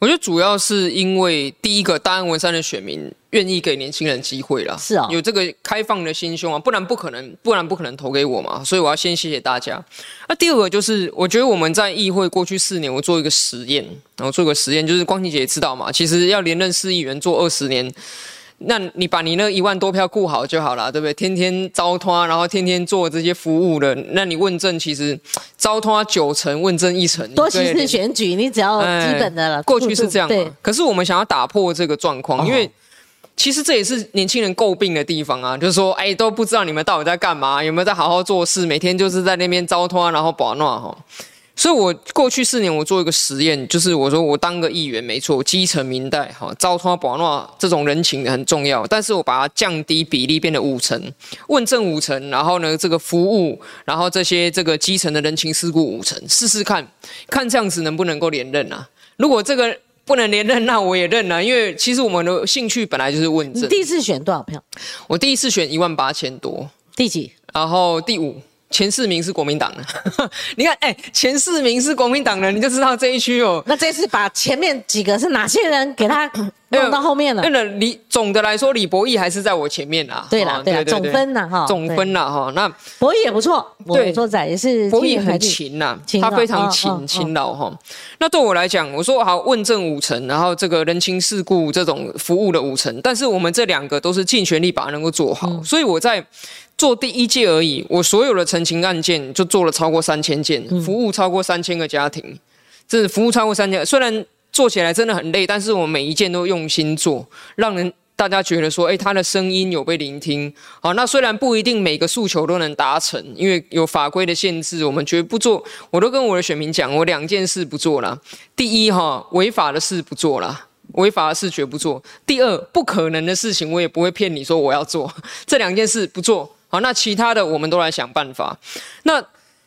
我觉得主要是因为第一个大安文山的选民愿意给年轻人机会了，是啊，有这个开放的心胸啊，不然不可能，不然不可能投给我嘛。所以我要先谢谢大家。那第二个就是，我觉得我们在议会过去四年，我做一个实验，然后做个实验，就是光晴姐也知道嘛，其实要连任市议员做二十年。那你把你那一万多票顾好就好了，对不对？天天招托，然后天天做这些服务的，那你问政其实招托九成，问政一成。多几次选举，你只要基本的了。过去是这样嘛？可是我们想要打破这个状况，因为其实这也是年轻人诟病的地方啊，就是说，哎，都不知道你们到底在干嘛，有没有在好好做事，每天就是在那边招托，然后保暖哈。所以，我过去四年我做一个实验，就是我说我当个议员没错，基层民代哈，招托保暖这种人情很重要，但是我把它降低比例，变得五成，问政五成，然后呢，这个服务，然后这些这个基层的人情世故五成，试试看看这样子能不能够连任啊？如果这个不能连任，那我也认了，因为其实我们的兴趣本来就是问政。第一次选多少票？我第一次选一万八千多，第几？然后第五。前四名是国民党的，你看，哎，前四名是国民党的，你就知道这一区哦。那这次把前面几个是哪些人给他 弄到后面了。那李总的来说，李博义还是在我前面啦。对啦，对啦，总分啦哈，总分啦哈。那博义也不错，对，说仔也是博义很勤呐，他非常勤勤劳哈。那对我来讲，我说好问政五成，然后这个人情世故这种服务的五成，但是我们这两个都是尽全力把它能够做好。所以我在做第一届而已，我所有的陈情案件就做了超过三千件，服务超过三千个家庭，这服务超过三千，虽然。做起来真的很累，但是我每一件都用心做，让人大家觉得说，哎，他的声音有被聆听。好，那虽然不一定每个诉求都能达成，因为有法规的限制，我们绝不做。我都跟我的选民讲，我两件事不做了。第一，哈，违法的事不做了，违法的事绝不做。第二，不可能的事情我也不会骗你说我要做，这两件事不做。好，那其他的我们都来想办法。那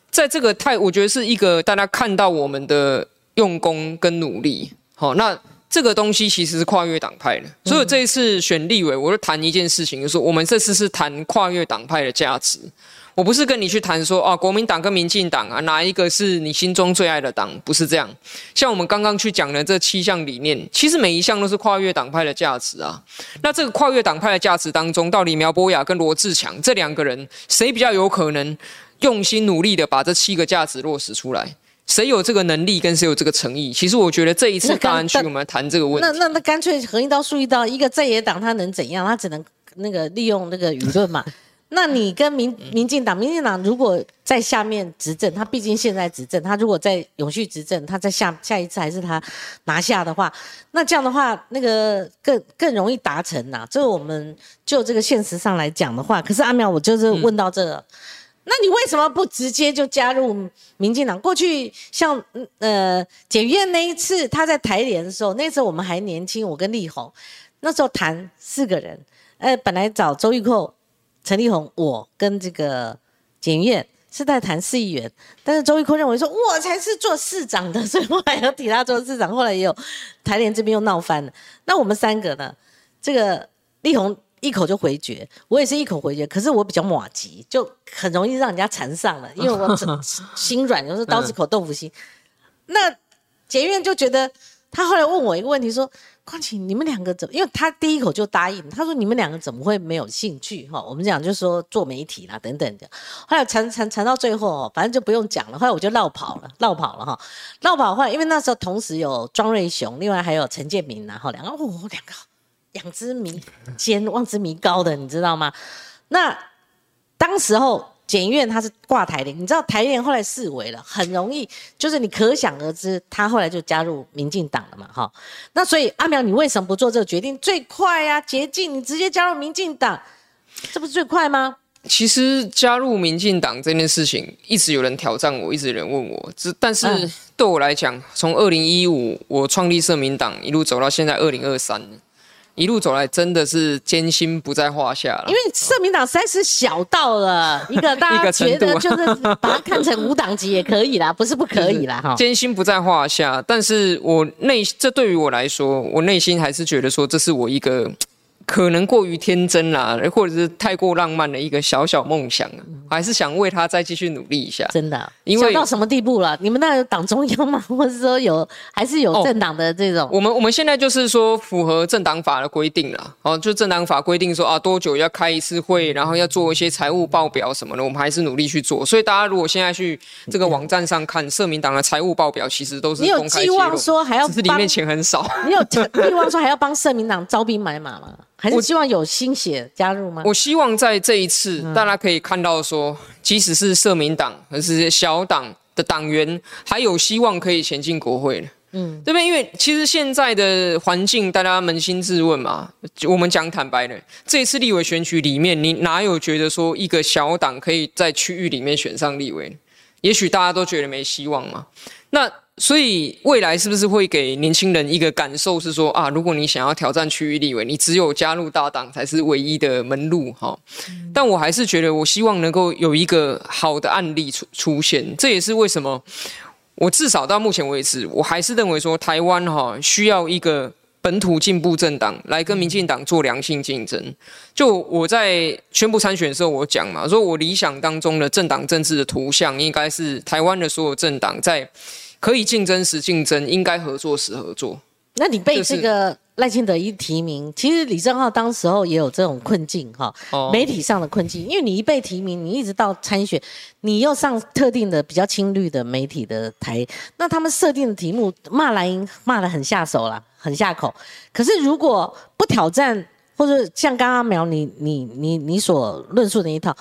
在这个太，我觉得是一个大家看到我们的。用功跟努力，好，那这个东西其实是跨越党派的。所以这一次选立委，我就谈一件事情，就是我们这次是谈跨越党派的价值。我不是跟你去谈说啊，国民党跟民进党啊，哪一个是你心中最爱的党？不是这样。像我们刚刚去讲的这七项理念，其实每一项都是跨越党派的价值啊。那这个跨越党派的价值当中，到底苗博雅跟罗志强这两个人，谁比较有可能用心努力的把这七个价值落实出来？谁有这个能力，跟谁有这个诚意？其实我觉得这一次大安区我们谈这个问题，那那那干脆横一刀竖一刀，一个在野党他能怎样？他只能那个利用那个舆论嘛。那你跟民民进党，民进党如果在下面执政，他毕竟现在执政，他如果在永续执政，他在下下一次还是他拿下的话，那这样的话，那个更更容易达成呐。这个我们就这个现实上来讲的话，可是阿苗，我就是问到这个。那你为什么不直接就加入民进党？过去像呃检院那一次，他在台联的时候，那时候我们还年轻，我跟立宏那时候谈四个人，呃，本来找周玉蔻、陈立宏，我跟这个检院是在谈市议员，但是周玉蔻认为说我才是做市长的，所以我还要提他做市长，后来也有台联这边又闹翻了。那我们三个呢？这个立宏。一口就回绝，我也是一口回绝。可是我比较马急，就很容易让人家缠上了，因为我心软，就是刀子口豆腐心。那检院就觉得，他后来问我一个问题，说：“况且你们两个怎么？”因为他第一口就答应，他说：“你们两个怎么会没有兴趣？”哈，我们讲就是说做媒体啦等等的。后来缠缠缠到最后，反正就不用讲了。后来我就绕跑了，绕跑了哈，绕跑后来，因为那时候同时有庄瑞雄，另外还有陈建明，然后两个，哦，两个。仰之弥坚，望之弥高的，你知道吗？那当时候检院他是挂台联，你知道台联后来四维了，很容易，就是你可想而知，他后来就加入民进党了嘛，哈。那所以阿苗，你为什么不做这个决定？最快呀，捷径，你直接加入民进党，这不是最快吗？其实加入民进党这件事情，一直有人挑战我，一直有人问我，只但是对我来讲，从二零一五我创立社民党，一路走到现在二零二三。一路走来，真的是艰辛不在话下了。因为社民党实在是小到了一个 大家觉得就是把它看成无党籍也可以啦，不是不可以啦哈。艰辛不在话下，但是我内这对于我来说，我内心还是觉得说，这是我一个。可能过于天真啦，或者是太过浪漫的一个小小梦想啊，还是想为他再继续努力一下。真的，因为到什么地步了？你们那有党中央吗？或者说有还是有政党的这种？我们我们现在就是说符合政党法的规定了。哦，就政党法规定说啊，多久要开一次会，然后要做一些财务报表什么的，我们还是努力去做。所以大家如果现在去这个网站上看社民党的财务报表，其实都是你有寄望说还要只是里面钱很少。你有寄望说还要帮社民党招兵买马吗？还是希望有新血加入吗？我希望在这一次，大家可以看到说，即使是社民党，还是小党的党员，还有希望可以前进国会的。嗯，对不对？因为其实现在的环境，大家扪心自问嘛。我们讲坦白的，这一次立委选举里面，你哪有觉得说一个小党可以在区域里面选上立委？也许大家都觉得没希望嘛。那所以未来是不是会给年轻人一个感受是说啊，如果你想要挑战区域立委，你只有加入大党才是唯一的门路哈。但我还是觉得，我希望能够有一个好的案例出出现。这也是为什么我至少到目前为止，我还是认为说台湾哈需要一个本土进步政党来跟民进党做良性竞争。就我在宣布参选的时候，我讲嘛，说我理想当中的政党政治的图像，应该是台湾的所有政党在。可以竞争时竞争，应该合作时合作。那你被这个赖清德一提名，其实李正浩当时候也有这种困境哈，媒体上的困境，因为你一被提名，你一直到参选，你又上特定的比较亲绿的媒体的台，那他们设定的题目骂蓝营骂的很下手了，很下口。可是如果不挑战，或者像刚刚苗你你你你所论述的一套，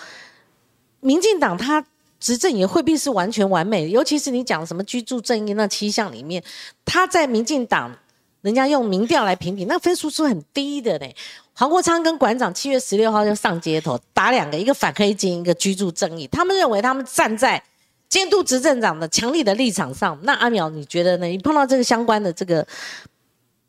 民进党他执政也未必是完全完美，尤其是你讲什么居住正义那七项里面，他在民进党。人家用民调来评比，那分数是很低的嘞。黄国昌跟馆长七月十六号就上街头打两个，一个反黑金，一个居住正义。他们认为他们站在监督执政党的强力的立场上。那阿苗，你觉得呢？你碰到这个相关的这个？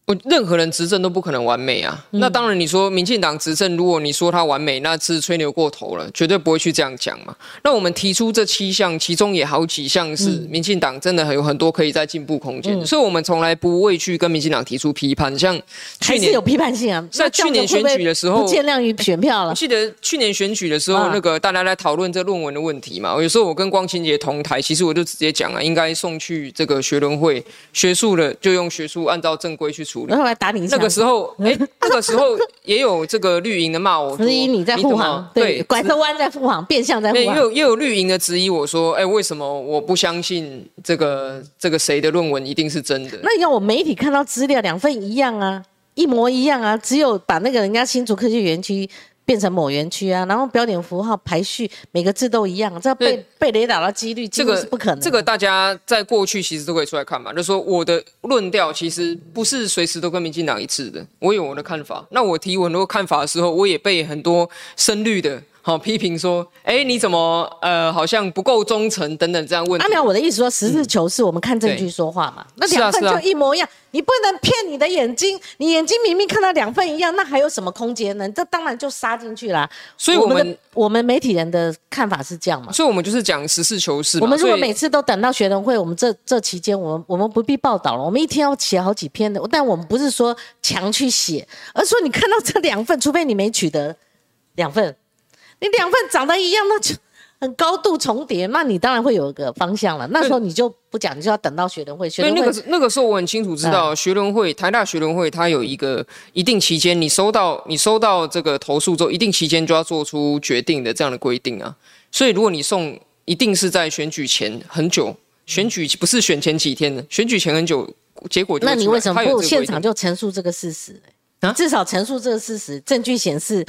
我任何人执政都不可能完美啊！那当然，你说民进党执政，如果你说他完美，那是吹牛过头了，绝对不会去这样讲嘛。那我们提出这七项，其中也好几项是民进党真的很有很多可以在进步空间，所以我们从来不畏惧跟民进党提出批判。像去年有批判性啊，在去年选举的时候，不见谅于选票了。我记得去年选举的时候，那个大家来讨论这论文的问题嘛。有时候我跟光清杰同台，其实我就直接讲啊，应该送去这个学伦会，学术的就用学术按照正规去处理。然后来打你。那个时候，哎，那个时候也有这个绿营的骂我，质疑你在护航，对，拐着弯在护航，变相在护航。也有也有绿营的质疑我说，哎，为什么我不相信这个这个谁的论文一定是真的？那你要我媒体看到资料两份一样啊，一模一样啊，只有把那个人家新竹科技园区。变成某园区啊，然后标点符号排序每个字都一样，这被被雷打的几率这个是不可能。这个大家在过去其实都可以出来看嘛，就说我的论调其实不是随时都跟民进党一致的，我有我的看法。那我提我很多看法的时候，我也被很多深绿的。好批评说，哎，你怎么呃，好像不够忠诚等等这样问。阿苗，我的意思说，实事求是，我们看证据说话嘛。那两份就一模一样，你不能骗你的眼睛，你眼睛明明看到两份一样，那还有什么空间呢？这当然就杀进去啦。所以我们我们媒体人的看法是这样嘛？所以我们就是讲实事求是。我们如果每次都等到学生会，我们这这期间，我们我们不必报道了。我们一天要写好几篇的，但我们不是说强去写，而说你看到这两份，除非你没取得两份。你两份长得一样，那就很高度重叠，那你当然会有一个方向了。那时候你就不讲，你就要等到学联会。所以那个那个时候我很清楚知道，学联会台大学联会它有一个一定期间，你收到你收到这个投诉之后，一定期间就要做出决定的这样的规定啊。所以如果你送，一定是在选举前很久，选举不是选前几天的，选举前很久，结果那你为什么不现场就陈述这个事实？啊，至少陈述这个事实，证据显示。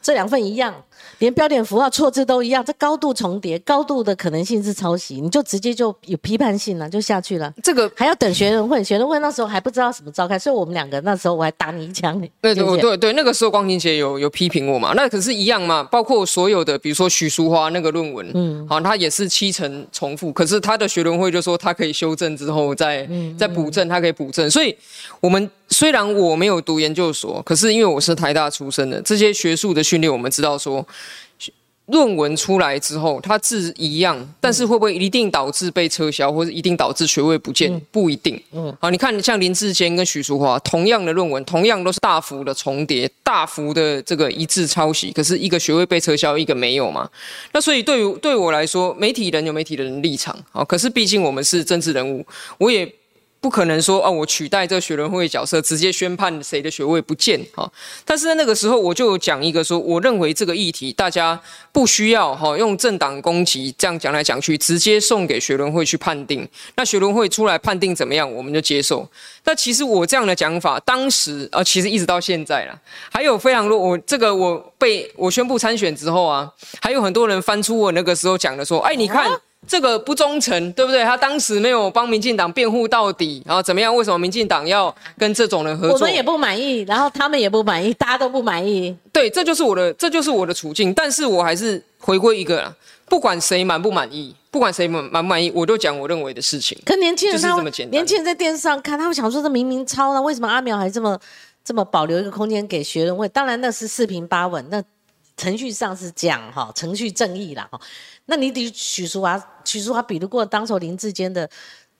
这两份一样，连标点符号错字都一样，这高度重叠，高度的可能性是抄袭，你就直接就有批判性了，就下去了。这个还要等学人会，学人会那时候还不知道什么召开，所以我们两个那时候我还打你一枪。对对对对，那个时候光庭姐有有批评我嘛？那可是一样嘛，包括所有的，比如说许淑华那个论文，嗯，好，他也是七成重复，可是他的学人会就说他可以修正之后再再补正，他可以补正，所以我们。虽然我没有读研究所，可是因为我是台大出身的，这些学术的训练，我们知道说，论文出来之后，它字一样，但是会不会一定导致被撤销，或者一定导致学位不见？不一定。嗯，好，你看像林志坚跟许淑华，同样的论文，同样都是大幅的重叠，大幅的这个一致抄袭，可是一个学位被撤销，一个没有嘛？那所以对于对我来说，媒体人有媒体人的立场，好，可是毕竟我们是政治人物，我也。不可能说哦，我取代这个学伦会的角色，直接宣判谁的学位不见哈。但是在那个时候，我就讲一个说，我认为这个议题大家不需要哈用政党攻击这样讲来讲去，直接送给学伦会去判定。那学伦会出来判定怎么样，我们就接受。那其实我这样的讲法，当时啊，其实一直到现在了，还有非常多。我这个我被我宣布参选之后啊，还有很多人翻出我那个时候讲的说，哎，你看。这个不忠诚，对不对？他当时没有帮民进党辩护到底，然后怎么样？为什么民进党要跟这种人合作？我们也不满意，然后他们也不满意，大家都不满意。对，这就是我的，这就是我的处境。但是我还是回归一个，不管谁满不满意，不管谁满满不满意，我都讲我认为的事情。可年轻人他这么简单。年轻人在电视上看，他们想说这明明抄了，为什么阿苗还这么这么保留一个空间给学人问？当然那是四平八稳，那程序上是讲哈，程序正义啦哈。那你比许淑华，许淑华比得过当时林志坚的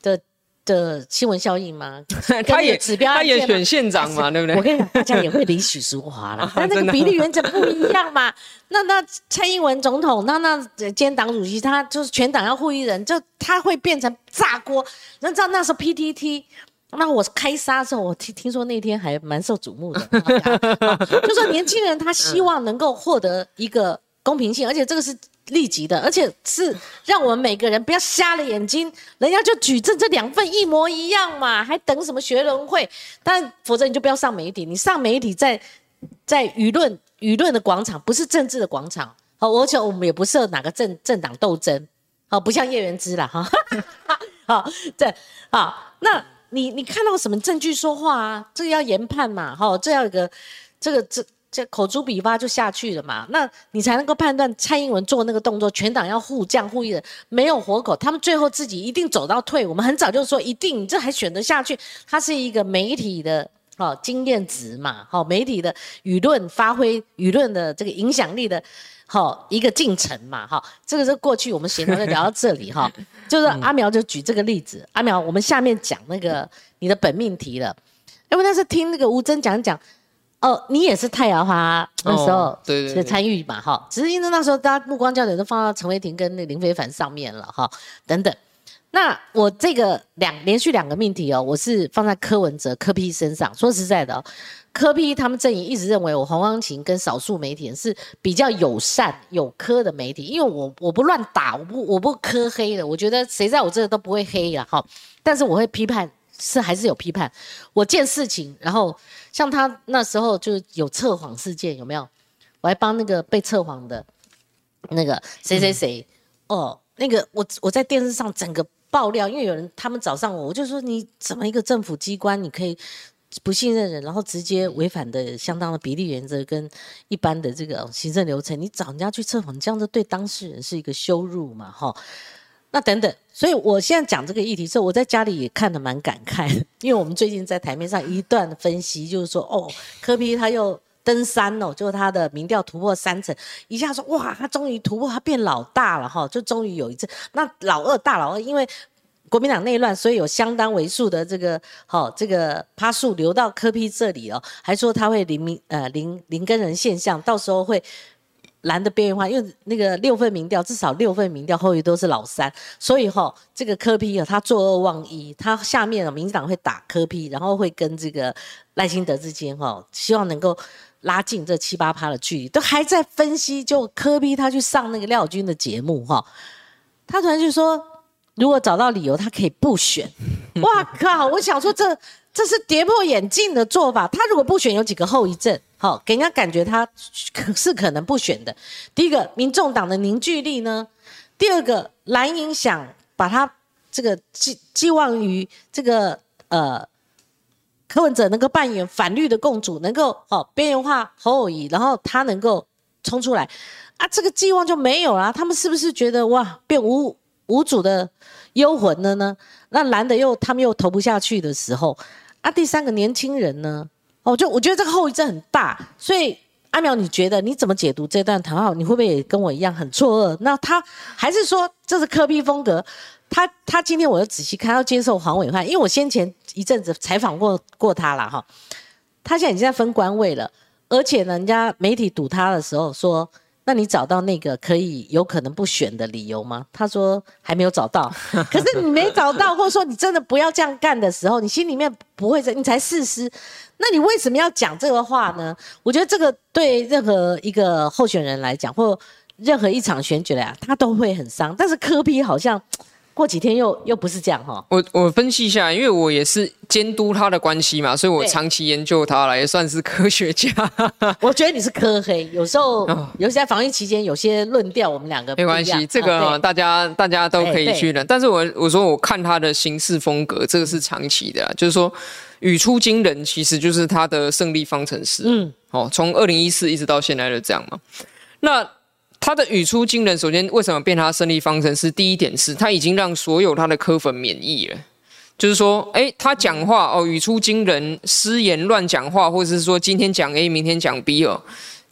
的的新闻效应吗？他也指标，他也选县长嘛，对不对？我跟你讲，大家也会理许淑华啦，但那个比例原则不一样嘛。那那蔡英文总统，那那兼党主席，他就是全党要护一人，就他会变成炸锅。那知道那时候 PTT 那我开杀的时候，我听听说那天还蛮受瞩目的，就说年轻人他希望能够获得一个公平性，而且这个是立即的，而且是让我们每个人不要瞎了眼睛，人家就举证这两份一模一样嘛，还等什么学人会？但否则你就不要上媒体，你上媒体在 在舆论舆论的广场，不是政治的广场。好，而且我们也不设哪个政政党斗争，好，不像叶元之了哈。好，这好那。你你看到什么证据说话啊？这个要研判嘛，哈，这要一个这个这这口诛笔伐就下去了嘛，那你才能够判断蔡英文做那个动作，全党要互降互义的，没有活口，他们最后自己一定走到退。我们很早就说一定，这还选得下去？它是一个媒体的哦经验值嘛，好媒体的舆论发挥舆论的这个影响力的。好，一个进程嘛，哈，这个是过去我们闲聊就聊到这里哈，就是阿苗就举这个例子，阿苗，我们下面讲那个你的本命题了，因为那是听那个吴尊讲讲，哦，你也是太阳花那时候对对参与嘛，哈，只是因为那时候大家目光焦点都放到陈伟霆跟那林非凡上面了，哈，等等。那我这个两连续两个命题哦，我是放在柯文哲柯 P 身上。说实在的哦，柯 P 他们阵营一直认为我黄光琴跟少数媒体人是比较友善有科的媒体，因为我我不乱打，我不我不科黑的，我觉得谁在我这都不会黑呀，哈。但是我会批判，是还是有批判。我见事情，然后像他那时候就有测谎事件，有没有？我还帮那个被测谎的那个谁谁谁哦，那个我我在电视上整个。爆料，因为有人他们找上我，我就说你怎么一个政府机关，你可以不信任人，然后直接违反的相当的比例原则跟一般的这个行政流程，你找人家去测谎，这样子对当事人是一个羞辱嘛？哈，那等等，所以我现在讲这个议题时候，我在家里也看得蛮感慨，因为我们最近在台面上一段分析，就是说哦，科比他又。登山哦，就是他的民调突破三成，一下说哇，他终于突破，他变老大了哈，就终于有一次。那老二大老二，因为国民党内乱，所以有相当为数的这个好这个趴数流到科批这里哦，还说他会零民呃零零跟人现象，到时候会蓝的边缘化，因为那个六份民调至少六份民调后裔都是老三，所以哈这个柯批啊，他作恶忘一，他下面的民进党会打柯批，然后会跟这个赖清德之间哈，希望能够。拉近这七八趴的距离，都还在分析。就柯批他去上那个廖军的节目哈，他突然就说，如果找到理由，他可以不选。哇靠！我想说，这这是跌破眼镜的做法。他如果不选，有几个后遗症，好，给人家感觉他是可能不选的。第一个，民众党的凝聚力呢；第二个，蓝营想把他这个寄寄望于这个呃。柯文哲能够扮演反绿的共主，能够哦边缘化侯友谊，然后他能够冲出来，啊，这个寄望就没有了。他们是不是觉得哇变无无主的幽魂了呢？那蓝的又他们又投不下去的时候，啊，第三个年轻人呢？哦，就我觉得这个后遗症很大。所以阿苗，你觉得你怎么解读这段谈话？你会不会也跟我一样很错愕？那他还是说这是科比风格？他他今天我又仔细看，要接受黄伟汉，因为我先前一阵子采访过过他了哈，他现在已经在分官位了，而且人家媒体堵他的时候说，那你找到那个可以有可能不选的理由吗？他说还没有找到，可是你没找到，或者说你真的不要这样干的时候，你心里面不会在，你才四十，那你为什么要讲这个话呢？我觉得这个对任何一个候选人来讲，或任何一场选举来讲，他都会很伤，但是科比好像。过几天又又不是这样哈，我我分析一下，因为我也是监督他的关系嘛，所以我长期研究他了，也算是科学家。我觉得你是科黑，有时候尤其在防疫期间，有些论调我们两个没关系，这个大家大家都可以去的。但是我我说我看他的行事风格，这个是长期的，就是说语出惊人，其实就是他的胜利方程式。嗯，哦，从二零一四一直到现在的这样嘛，那。他的语出惊人，首先为什么变他胜利方程式？第一点是他已经让所有他的科粉免疫了，就是说，哎，他讲话哦，语出惊人，失言乱讲话，或者是说今天讲 A，明天讲 B 哦，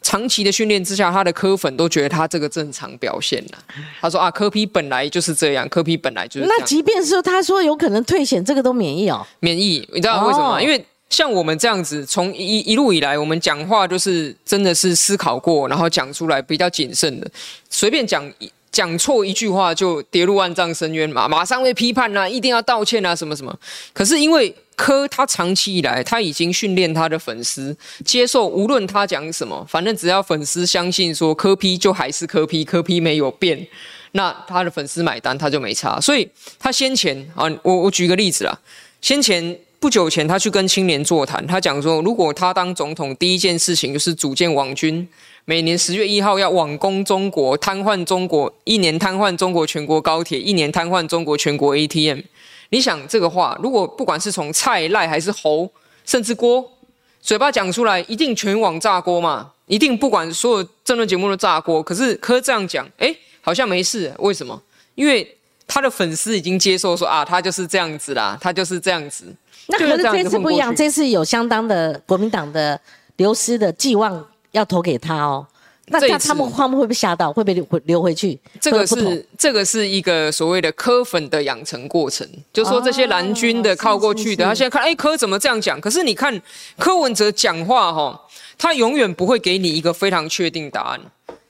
长期的训练之下，他的科粉都觉得他这个正常表现了。他说啊，科批本来就是这样，科批本来就是。那即便是他说有可能退险，这个都免疫哦，免疫，你知道为什么吗？因为。像我们这样子，从一一路以来，我们讲话就是真的是思考过，然后讲出来比较谨慎的。随便讲一讲错一句话就跌入万丈深渊嘛，马上被批判啊，一定要道歉啊，什么什么。可是因为柯他长期以来他已经训练他的粉丝接受，无论他讲什么，反正只要粉丝相信说柯批就还是柯批，柯批没有变，那他的粉丝买单他就没差。所以他先前啊，我我举个例子啦，先前。不久前，他去跟青年座谈，他讲说，如果他当总统，第一件事情就是组建网军，每年十月一号要网攻中国，瘫痪中国，一年瘫痪中国全国高铁，一年瘫痪中国全国 ATM。你想这个话，如果不管是从蔡赖还是侯，甚至郭，嘴巴讲出来，一定全网炸锅嘛？一定不管所有政论节目都炸锅。可是柯这样讲，哎，好像没事，为什么？因为他的粉丝已经接受说啊，他就是这样子啦，他就是这样子。那可是这次不一样，这次有相当的国民党的流失的寄望要投给他哦。那那他们他们会不会吓到？会不会流流回去？这个是这个是一个所谓的科粉的养成过程，就说这些蓝军的靠过去的，他现在看哎科怎么这样讲？可是你看柯文哲讲话哈，他永远不会给你一个非常确定答案。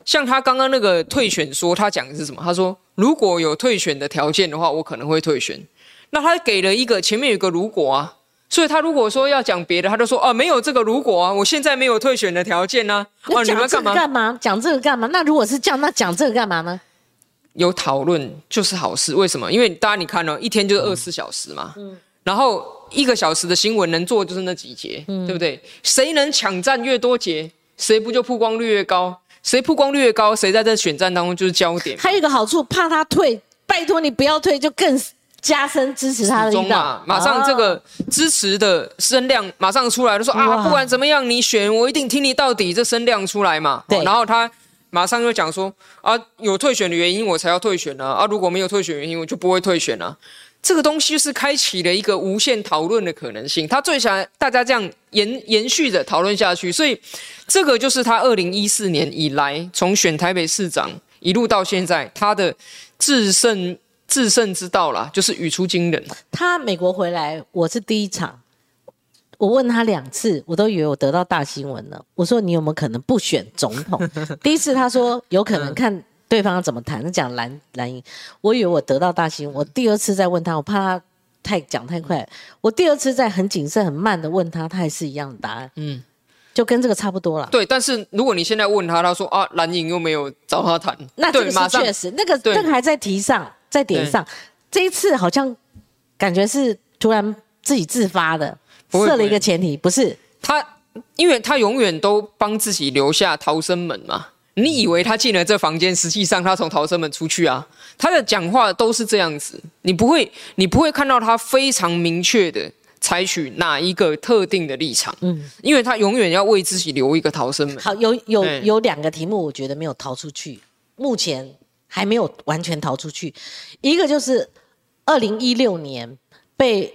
像他刚刚那个退选说，他讲的是什么？他说如果有退选的条件的话，我可能会退选。那他给了一个前面有个如果啊，所以他如果说要讲别的，他就说哦，没有这个如果啊，我现在没有退选的条件呢。哦，你们干嘛？干嘛讲这个干嘛？那如果是这样，那讲这个干嘛呢？有讨论就是好事，为什么？因为大家你看哦，一天就是二十四小时嘛，嗯，然后一个小时的新闻能做就是那几节，对不对？谁能抢占越多节，谁不就曝光率越高？谁曝光率越高，谁在这选战当中就是焦点。还有一个好处，怕他退，拜托你不要退，就更。加深支持他的力道，马上这个支持的声量马上出来，就说啊，不管怎么样，你选我一定听你到底，这声量出来嘛。对，然后他马上就讲说啊，有退选的原因我才要退选呢，啊，如果没有退选原因，我就不会退选了。这个东西是开启了一个无限讨论的可能性，他最想大家这样延延续着讨论下去，所以这个就是他二零一四年以来从选台北市长一路到现在他的制胜。制胜之道啦，就是语出惊人。他美国回来，我是第一场，我问他两次，我都以为我得到大新闻了。我说你有没有可能不选总统？第一次他说有可能，看对方怎么谈。他讲蓝蓝营，我以为我得到大新闻。我第二次再问他，我怕他太讲太快。我第二次再很谨慎、很慢的问他，他还是一样的答案。嗯，就跟这个差不多了。对，但是如果你现在问他，他说啊，蓝营又没有找他谈，那这个是确实，那个那个还在提上。在点上，这一次好像感觉是突然自己自发的设了一个前提，不是他，因为他永远都帮自己留下逃生门嘛。你以为他进了这房间，实际上他从逃生门出去啊。他的讲话都是这样子，你不会，你不会看到他非常明确的采取哪一个特定的立场。嗯，因为他永远要为自己留一个逃生门。好，有有有两个题目，我觉得没有逃出去，目前。还没有完全逃出去，一个就是二零一六年被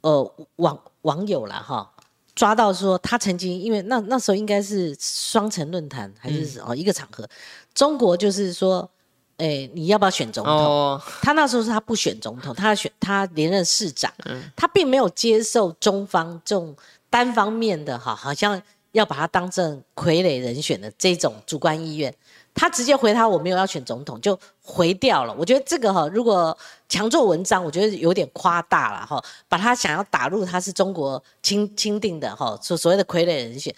呃网网友了哈抓到说他曾经因为那那时候应该是双城论坛还是哦一个场合，中国就是说哎你要不要选总统？他那时候是他不选总统，他选他连任市长，他并没有接受中方这种单方面的哈，好像要把他当成傀儡人选的这种主观意愿。他直接回他我没有要选总统，就回掉了。我觉得这个哈，如果强做文章，我觉得有点夸大了哈。把他想要打入他是中国钦钦定的哈，所所谓的傀儡人选，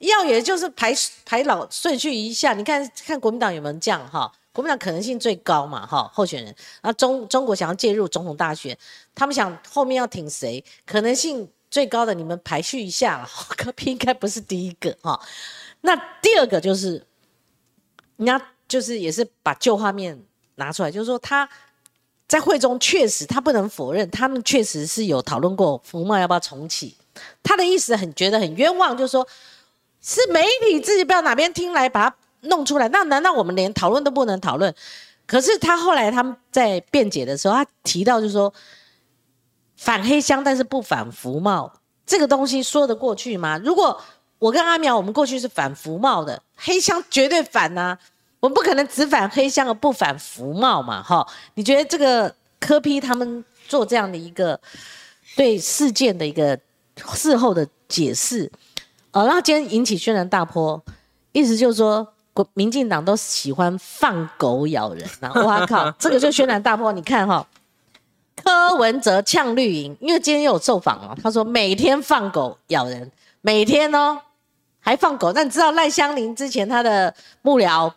要也就是排排老顺序一下。你看看国民党有没有这样哈？国民党可能性最高嘛哈，候选人。那中中国想要介入总统大选，他们想后面要挺谁？可能性最高的，你们排序一下了。柯比应该不是第一个哈。那第二个就是。人家就是也是把旧画面拿出来，就是说他在会中确实他不能否认，他们确实是有讨论过福茂要不要重启。他的意思很觉得很冤枉，就是说是媒体自己不知道哪边听来把它弄出来，那难道我们连讨论都不能讨论？可是他后来他们在辩解的时候，他提到就是说反黑箱，但是不反福茂，这个东西说得过去吗？如果我跟阿苗，我们过去是反福茂的，黑箱绝对反呐。我们不可能只反黑箱而不反福茂嘛，哈？你觉得这个科批他们做这样的一个对事件的一个事后的解释，呃，然后今天引起轩然大波，意思就是说，国民进党都喜欢放狗咬人呐！哇靠，这个就轩然大波。你看哈，柯文哲呛绿营，因为今天有受访了，他说每天放狗咬人，每天哦还放狗。那你知道赖香林之前他的幕僚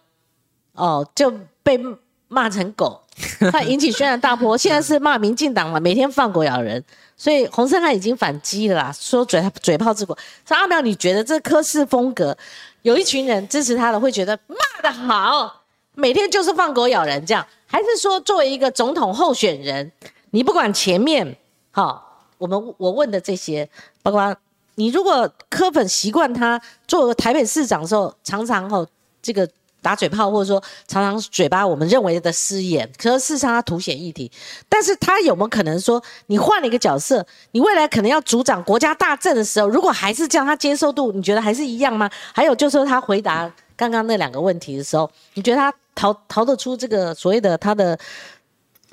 哦就被骂成狗，他引起轩然大波。现在是骂民进党了，每天放狗咬人，所以洪胜汉已经反击了啦，说嘴嘴炮治国。说阿苗，你觉得这科氏风格？有一群人支持他的，会觉得骂的好，每天就是放狗咬人这样，还是说作为一个总统候选人，你不管前面，好，我们我问的这些，包括你如果柯粉习惯他做台北市长的时候，常常吼这个。打嘴炮，或者说常常嘴巴我们认为的失言，可是事实上他凸显议题。但是他有没有可能说，你换了一个角色，你未来可能要主掌国家大政的时候，如果还是这样，他接受度你觉得还是一样吗？还有就是说他回答刚刚那两个问题的时候，你觉得他逃逃得出这个所谓的他的？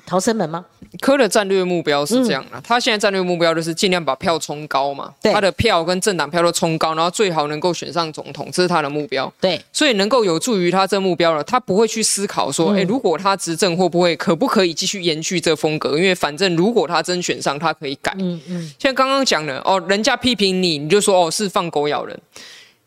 逃生门吗？科的战略目标是这样的，他现在战略目标就是尽量把票冲高嘛，他的票跟政党票都冲高，然后最好能够选上总统，这是他的目标。对，所以能够有助于他这目标了，他不会去思考说，哎，如果他执政会不会可不可以继续延续这风格？因为反正如果他真选上，他可以改。嗯嗯。像刚刚讲的哦，人家批评你，你就说哦是放狗咬人，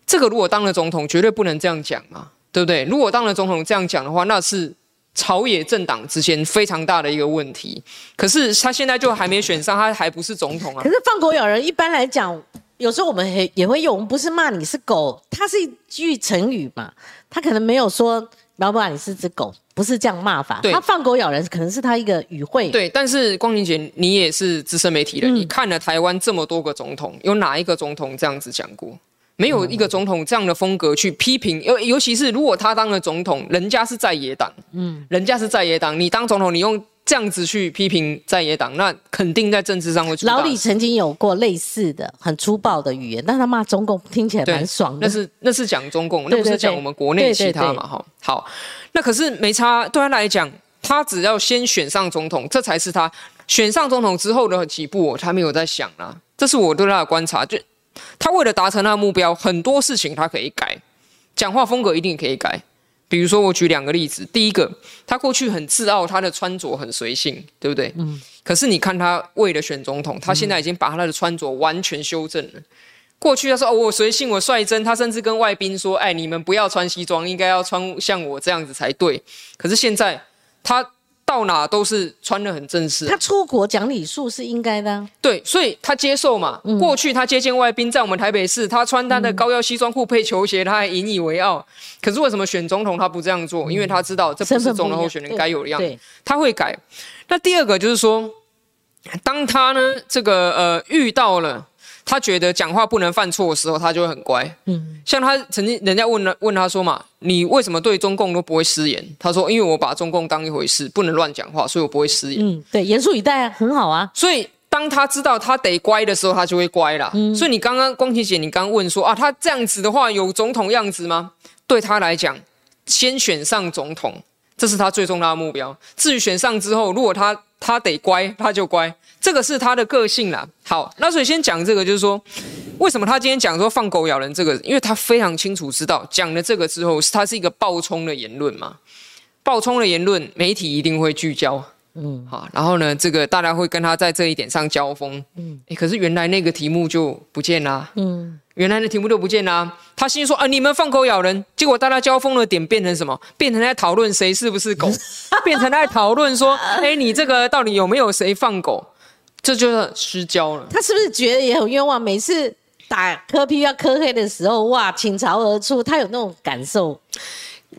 这个如果当了总统，绝对不能这样讲嘛，对不对？如果当了总统这样讲的话，那是。朝野政党之间非常大的一个问题，可是他现在就还没选上，他还不是总统啊。可是放狗咬人，一般来讲，有时候我们也也会用，不是骂你是狗，它是一句成语嘛，他可能没有说老板你是只狗，不是这样骂法。他放狗咬人，可能是他一个语汇。对，但是光明姐，你也是资深媒体人，你看了台湾这么多个总统，有哪一个总统这样子讲过？没有一个总统这样的风格去批评，尤尤其是如果他当了总统，人家是在野党，嗯，人家是在野党，你当总统，你用这样子去批评在野党，那肯定在政治上会出。老李曾经有过类似的很粗暴的语言，但他骂中共听起来蛮爽的。那是那是讲中共，那不是讲我们国内其他嘛？哈，好，那可是没差，对他来讲，他只要先选上总统，这才是他选上总统之后的几步，他没有在想啦。这是我对他的观察，就。他为了达成他的目标，很多事情他可以改，讲话风格一定可以改。比如说，我举两个例子。第一个，他过去很自傲，他的穿着很随性，对不对？嗯。可是你看他为了选总统，他现在已经把他的穿着完全修正了。过去他说：“哦，我随性，我率真。”他甚至跟外宾说：“哎，你们不要穿西装，应该要穿像我这样子才对。”可是现在他。到哪都是穿的很正式。他出国讲礼数是应该的。对，所以他接受嘛。过去他接见外宾，在我们台北市，他穿他的高腰西装裤配球鞋，他还引以为傲。可是为什么选总统他不这样做？因为他知道这不是总统候选人该有的样子。他会改。那第二个就是说，当他呢这个呃遇到了。他觉得讲话不能犯错的时候，他就会很乖。嗯，像他曾经人家问了问他说嘛，你为什么对中共都不会失言？他说，因为我把中共当一回事，不能乱讲话，所以我不会失言。嗯，对，严肃以待啊，很好啊。所以当他知道他得乖的时候，他就会乖了。嗯，所以你刚刚光琪姐，你刚问说啊，他这样子的话有总统样子吗？对他来讲，先选上总统，这是他最重要的目标。至于选上之后，如果他他得乖，他就乖。这个是他的个性啦。好，那所以先讲这个，就是说，为什么他今天讲说放狗咬人这个？因为他非常清楚知道，讲了这个之后，他是一个爆冲的言论嘛。爆冲的言论，媒体一定会聚焦。嗯，好，然后呢，这个大家会跟他在这一点上交锋。嗯，可是原来那个题目就不见啦。嗯，原来的题目都不见啦。他心说啊，你们放狗咬人，结果大家交锋的点变成什么？变成在讨论谁是不是狗，变成在讨论说，哎，你这个到底有没有谁放狗？这就是失焦了。他是不是觉得也很冤枉？每次打科批要科黑的时候，哇，倾巢而出，他有那种感受。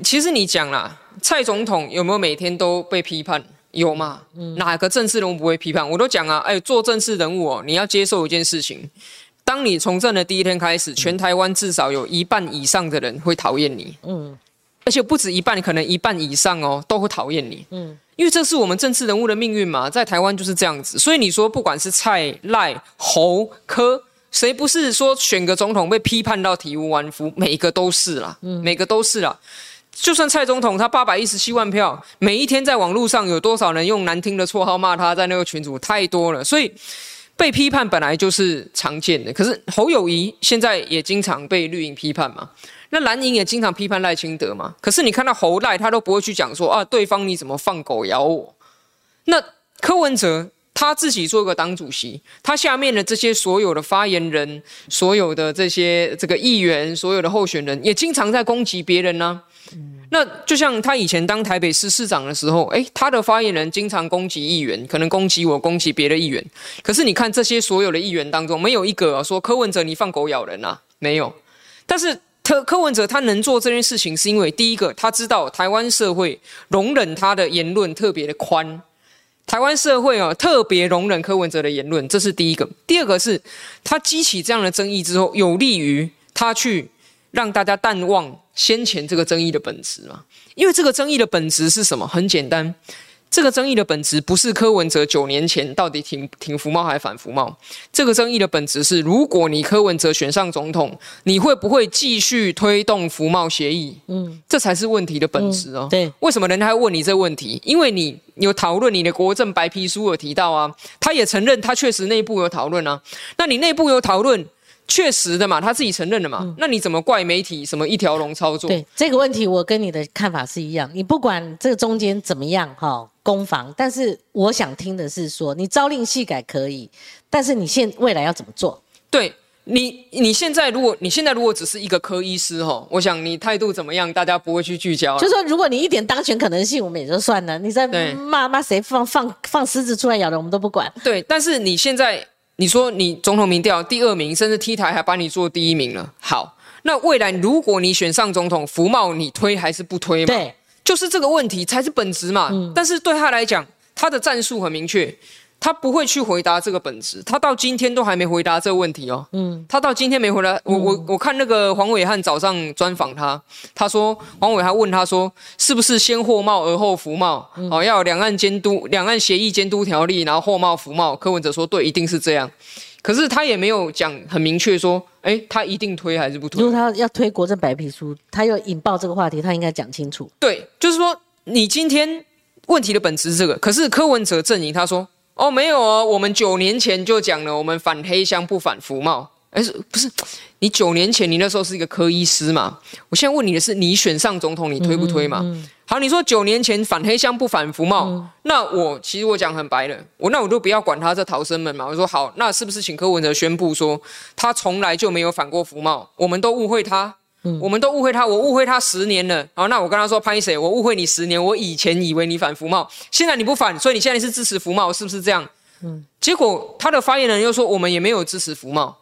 其实你讲啦，蔡总统有没有每天都被批判？有嘛？哪个政治人物不会批判？我都讲啊，哎，做政治人物哦，你要接受一件事情：当你从政的第一天开始，全台湾至少有一半以上的人会讨厌你。嗯，而且不止一半，可能一半以上哦，都会讨厌你。嗯。因为这是我们政治人物的命运嘛，在台湾就是这样子，所以你说不管是蔡赖侯柯，谁不是说选个总统被批判到体无完肤？每个都是啦，每个都是啦。就算蔡总统他八百一十七万票，每一天在网络上有多少人用难听的绰号骂他，在那个群组太多了，所以被批判本来就是常见的。可是侯友谊现在也经常被绿营批判嘛，那蓝营也经常批判赖清德嘛。可是你看到侯赖，他都不会去讲说啊，对方你怎么放狗咬我？那柯文哲他自己做个党主席，他下面的这些所有的发言人、所有的这些这个议员、所有的候选人，也经常在攻击别人呢。那就像他以前当台北市市长的时候，诶，他的发言人经常攻击议员，可能攻击我，攻击别的议员。可是你看这些所有的议员当中，没有一个说柯文哲你放狗咬人啊，没有。但是柯柯文哲他能做这件事情，是因为第一个他知道台湾社会容忍他的言论特别的宽，台湾社会啊特别容忍柯文哲的言论，这是第一个。第二个是他激起这样的争议之后，有利于他去让大家淡忘。先前这个争议的本质嘛，因为这个争议的本质是什么？很简单，这个争议的本质不是柯文哲九年前到底挺挺服贸还是反服贸，这个争议的本质是，如果你柯文哲选上总统，你会不会继续推动服贸协议？嗯，这才是问题的本质哦。对，为什么人家会问你这个问题？因为你有讨论你的国政白皮书有提到啊，他也承认他确实内部有讨论啊，那你内部有讨论？确实的嘛，他自己承认的嘛，那你怎么怪媒体什么一条龙操作？对这个问题，我跟你的看法是一样。你不管这个中间怎么样哈，攻防，但是我想听的是说，你朝令夕改可以，但是你现未来要怎么做？对你，你现在如果你现在如果只是一个科医师哈，我想你态度怎么样，大家不会去聚焦。就说如果你一点当选可能性，我们也就算了。你在骂骂谁放放放狮子出来咬人，我们都不管。对，但是你现在。你说你总统民调第二名，甚至 T 台还把你做第一名了。好，那未来如果你选上总统，福茂你推还是不推嘛？对，就是这个问题才是本质嘛。但是对他来讲，他的战术很明确。他不会去回答这个本质，他到今天都还没回答这个问题哦。嗯，他到今天没回答。我我我看那个黄伟汉早上专访他，他说黄伟汉问他说，是不是先货贸而后服贸？哦，要有两岸监督、两岸协议监督条例，然后货贸服贸。柯文哲说对，一定是这样。可是他也没有讲很明确说，哎，他一定推还是不推？如果他要推国政白皮书，他要引爆这个话题，他应该讲清楚。对，就是说你今天问题的本质是这个，可是柯文哲阵营他说。哦，没有哦，我们九年前就讲了，我们反黑箱不反服贸。哎，是不是？你九年前你那时候是一个科医师嘛？我现在问你的是，你选上总统，你推不推嘛？好，你说九年前反黑箱不反服贸，那我其实我讲很白了，我那我都不要管他这逃生门嘛。我说好，那是不是请柯文哲宣布说，他从来就没有反过服贸？我们都误会他。我们都误会他，我误会他十年了。好，那我跟他说，潘谁？我误会你十年。我以前以为你反福茂，现在你不反，所以你现在是支持福茂，是不是这样？嗯。结果他的发言人又说，我们也没有支持福茂。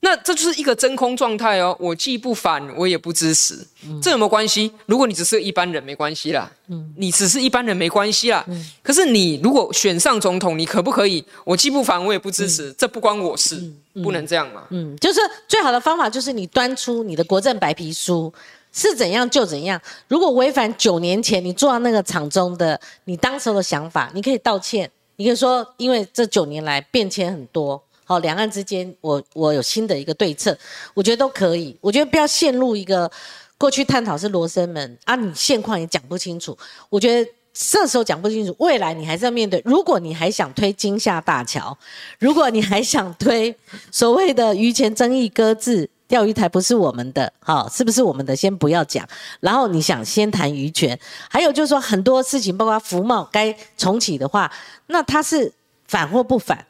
那这就是一个真空状态哦，我既不反，我也不支持，这有没有关系？如果你只是一般人，没关系啦。嗯，你只是一般人，没关系啦。嗯，可是你如果选上总统，你可不可以？我既不反，我也不支持，这不关我事，不能这样嘛。嗯，就是最好的方法就是你端出你的国政白皮书是怎样就怎样。如果违反九年前你坐到那个场中的你当时的想法，你可以道歉，你可以说因为这九年来变迁很多。好，两岸之间，我我有新的一个对策，我觉得都可以。我觉得不要陷入一个过去探讨是罗生门啊，你现况也讲不清楚。我觉得这时候讲不清楚，未来你还是要面对。如果你还想推金厦大桥，如果你还想推所谓的鱼前争议搁置，钓鱼台不是我们的，好，是不是我们的？先不要讲。然后你想先谈渔权，还有就是说很多事情，包括福茂该重启的话，那它是反或不反？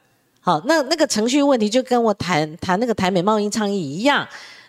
好，那那个程序问题就跟我谈谈那个台美贸易倡议一样，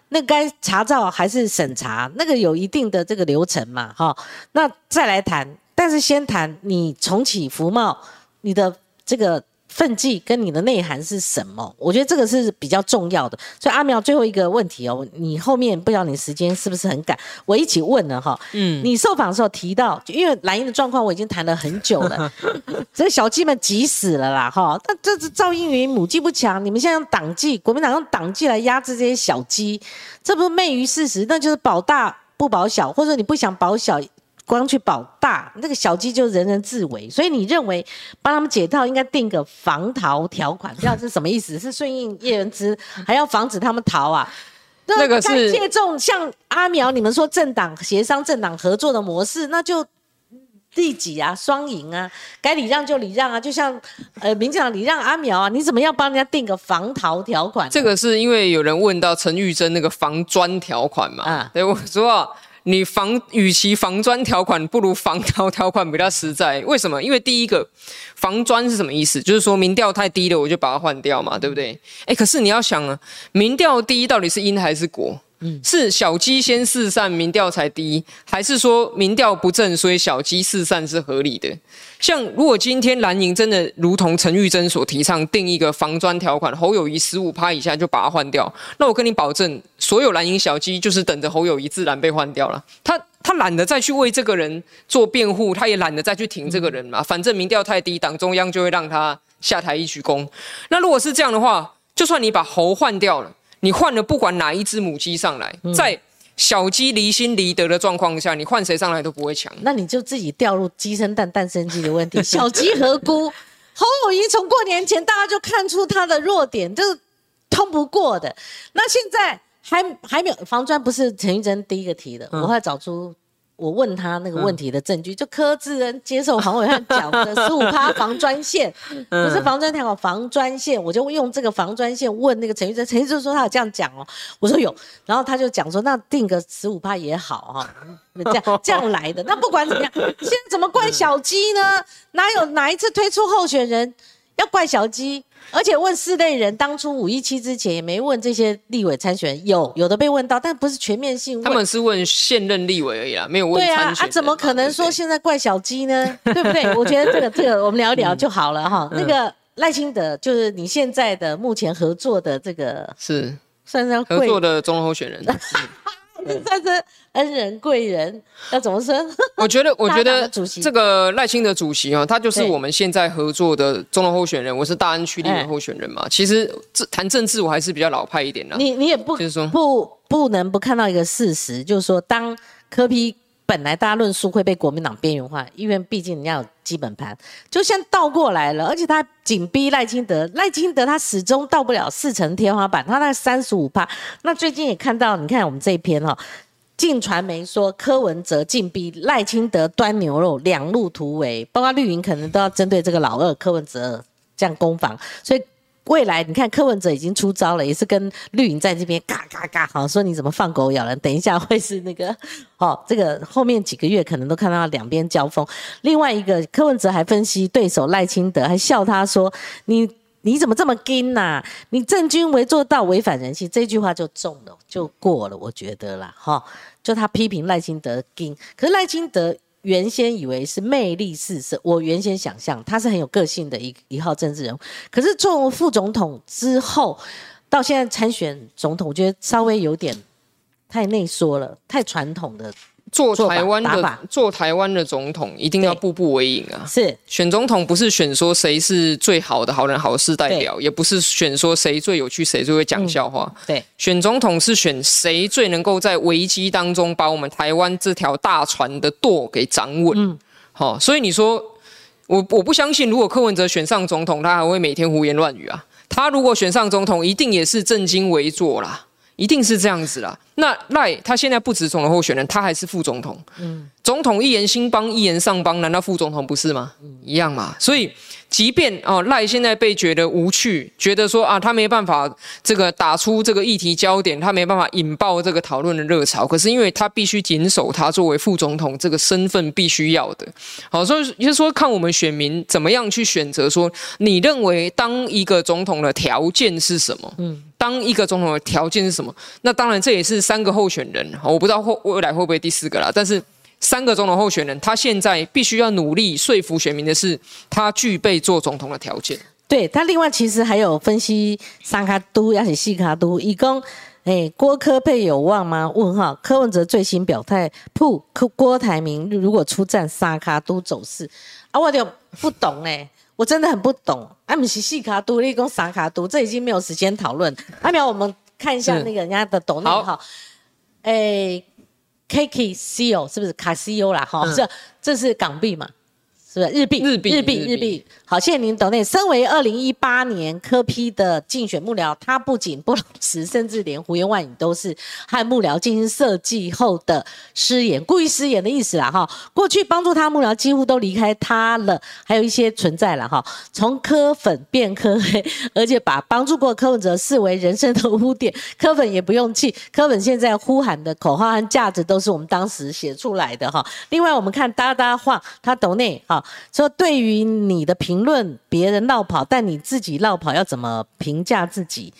那该查照还是审查，那个有一定的这个流程嘛，哈。那再来谈，但是先谈你重启服贸，你的这个。分际跟你的内涵是什么？我觉得这个是比较重要的。所以阿苗最后一个问题哦，你后面不知道你时间是不是很赶，我一起问了哈。嗯，你受访的时候提到，因为蓝英的状况我已经谈了很久了，这小鸡们急死了啦哈。那这是赵英云母鸡不强，你们现在用党纪，国民党用党纪来压制这些小鸡，这不是昧于事实，那就是保大不保小，或者你不想保小。光去保大，那个小鸡就人人自危，所以你认为帮他们解套应该定个防逃条款，知道是什么意思？是顺应叶元之，还要防止他们逃啊？那个是借重像阿苗，你们说政党协商、政党合作的模式，那就利己啊，双赢啊，该礼让就礼让啊，就像呃，民进党礼让阿苗啊，你怎么样帮人家定个防逃条款？这个是因为有人问到陈玉珍那个防专条款嘛？啊，对我说。你防与其防砖条款，不如防逃条款比较实在。为什么？因为第一个防砖是什么意思？就是说民调太低了，我就把它换掉嘛，对不对？哎，可是你要想啊，民调低到底是因还是果？是小鸡先四散，民调才低，还是说民调不正，所以小鸡四散是合理的？像如果今天蓝营真的如同陈玉珍所提倡，定一个防砖条款，侯友谊十五趴以下就把它换掉，那我跟你保证，所有蓝营小鸡就是等着侯友谊自然被换掉了。他他懒得再去为这个人做辩护，他也懒得再去挺这个人嘛。反正民调太低，党中央就会让他下台一鞠躬。那如果是这样的话，就算你把侯换掉了。你换了不管哪一只母鸡上来，在小鸡离心离德的状况下，你换谁上来都不会强。那你就自己掉入鸡生蛋蛋生鸡的问题。小鸡何辜？侯友谊从过年前大家就看出他的弱点，就是通不过的。那现在还还没有房砖，不是陈玉珍第一个提的，我会找出。我问他那个问题的证据，就柯志恩接受黄伟汉讲的 十五趴防专线，不是防专条，防专线，我就用这个防专线问那个陈玉珍，陈玉珍说他有这样讲哦，我说有，然后他就讲说那定个十五趴也好哈，这样 这样来的，那不管怎么样，现在怎么怪小鸡呢？哪有哪一次推出候选人要怪小鸡？而且问四类人，当初五一七之前也没问这些立委参选，有有的被问到，但不是全面性。他们是问现任立委而已啊，没有问参选。对啊，啊，怎么可能说现在怪小鸡呢？对不对？我觉得这个这个我们聊一聊就好了哈。那个赖清德就是你现在的目前合作的这个是算是合作的中候选人。算是恩人贵人，要怎么说？我觉得，我觉得这个赖清德主席啊，他就是我们现在合作的中的候选人。我是大安区立委候选人嘛。其实这谈政治，我还是比较老派一点的。你你也不就是说不不能不看到一个事实，就是说当柯批。本来大家论述会被国民党边缘化，因为毕竟人家有基本盘，就像倒过来了，而且他紧逼赖清德，赖清德他始终到不了四成天花板，他那三十五趴。那最近也看到，你看我们这一篇哈，晋传媒说柯文哲进逼赖清德端牛肉，两路突围，包括绿营可能都要针对这个老二柯文哲这样攻防，所以。未来你看柯文哲已经出招了，也是跟绿营在这边嘎嘎嘎，好说你怎么放狗咬人？等一下会是那个，好，这个后面几个月可能都看到两边交锋。另外一个柯文哲还分析对手赖清德，还笑他说：“你你怎么这么硬呐？你正军围做到违反人性。”这句话就中了，就过了，我觉得啦，哈，就他批评赖清德硬，可是赖清德。原先以为是魅力四射，我原先想象他是很有个性的一一号政治人物。可是做副总统之后，到现在参选总统，我觉得稍微有点太内缩了，太传统的。做台湾的做台湾的总统，一定要步步为营啊！是选总统不是选说谁是最好的好人好事代表，也不是选说谁最有趣谁最会讲笑话。对，选总统是选谁最能够在危机当中把我们台湾这条大船的舵给掌稳。嗯，好，所以你说我我不相信，如果柯文哲选上总统，他还会每天胡言乱语啊？他如果选上总统，一定也是正襟危坐啦。一定是这样子啦。那赖他现在不止总统候选人，他还是副总统。嗯，总统一言兴邦，一言上邦，难道副总统不是吗？一样嘛。所以。即便哦赖现在被觉得无趣，觉得说啊他没办法这个打出这个议题焦点，他没办法引爆这个讨论的热潮。可是因为他必须谨守他作为副总统这个身份必须要的，好，所以就是说看我们选民怎么样去选择，说你认为当一个总统的条件是什么？嗯，当一个总统的条件是什么？那当然这也是三个候选人，我不知道后未来会不会第四个啦，但是。三个总统候选人，他现在必须要努力说服选民的是，他具备做总统的条件。对他，另外其实还有分析三卡都，而且西卡都，以供哎郭科佩有望吗？问号。柯文哲最新表态，不柯郭台铭如果出战沙卡都走势啊，我就不懂哎，我真的很不懂。阿米是细卡都，立功沙卡都，这已经没有时间讨论。阿苗，我们看一下那个人家的抖内哈，哎。K C O 是不是卡西欧啦？哈，这这是港币嘛？是不是日币？日币，日币，日币。好，谢谢您，董内。身为二零一八年科批的竞选幕僚，他不仅不老实，甚至连胡言乱语都是和幕僚进行设计后的失言，故意失言的意思啦，哈。过去帮助他幕僚几乎都离开他了，还有一些存在了，哈。从科粉变科黑，而且把帮助过柯文哲视为人生的污点，柯粉也不用气，柯粉现在呼喊的口号和价值都是我们当时写出来的，哈。另外，我们看哒哒话，他董内，哈，说对于你的评论，别人绕跑，但你自己绕跑，要怎么评价自己？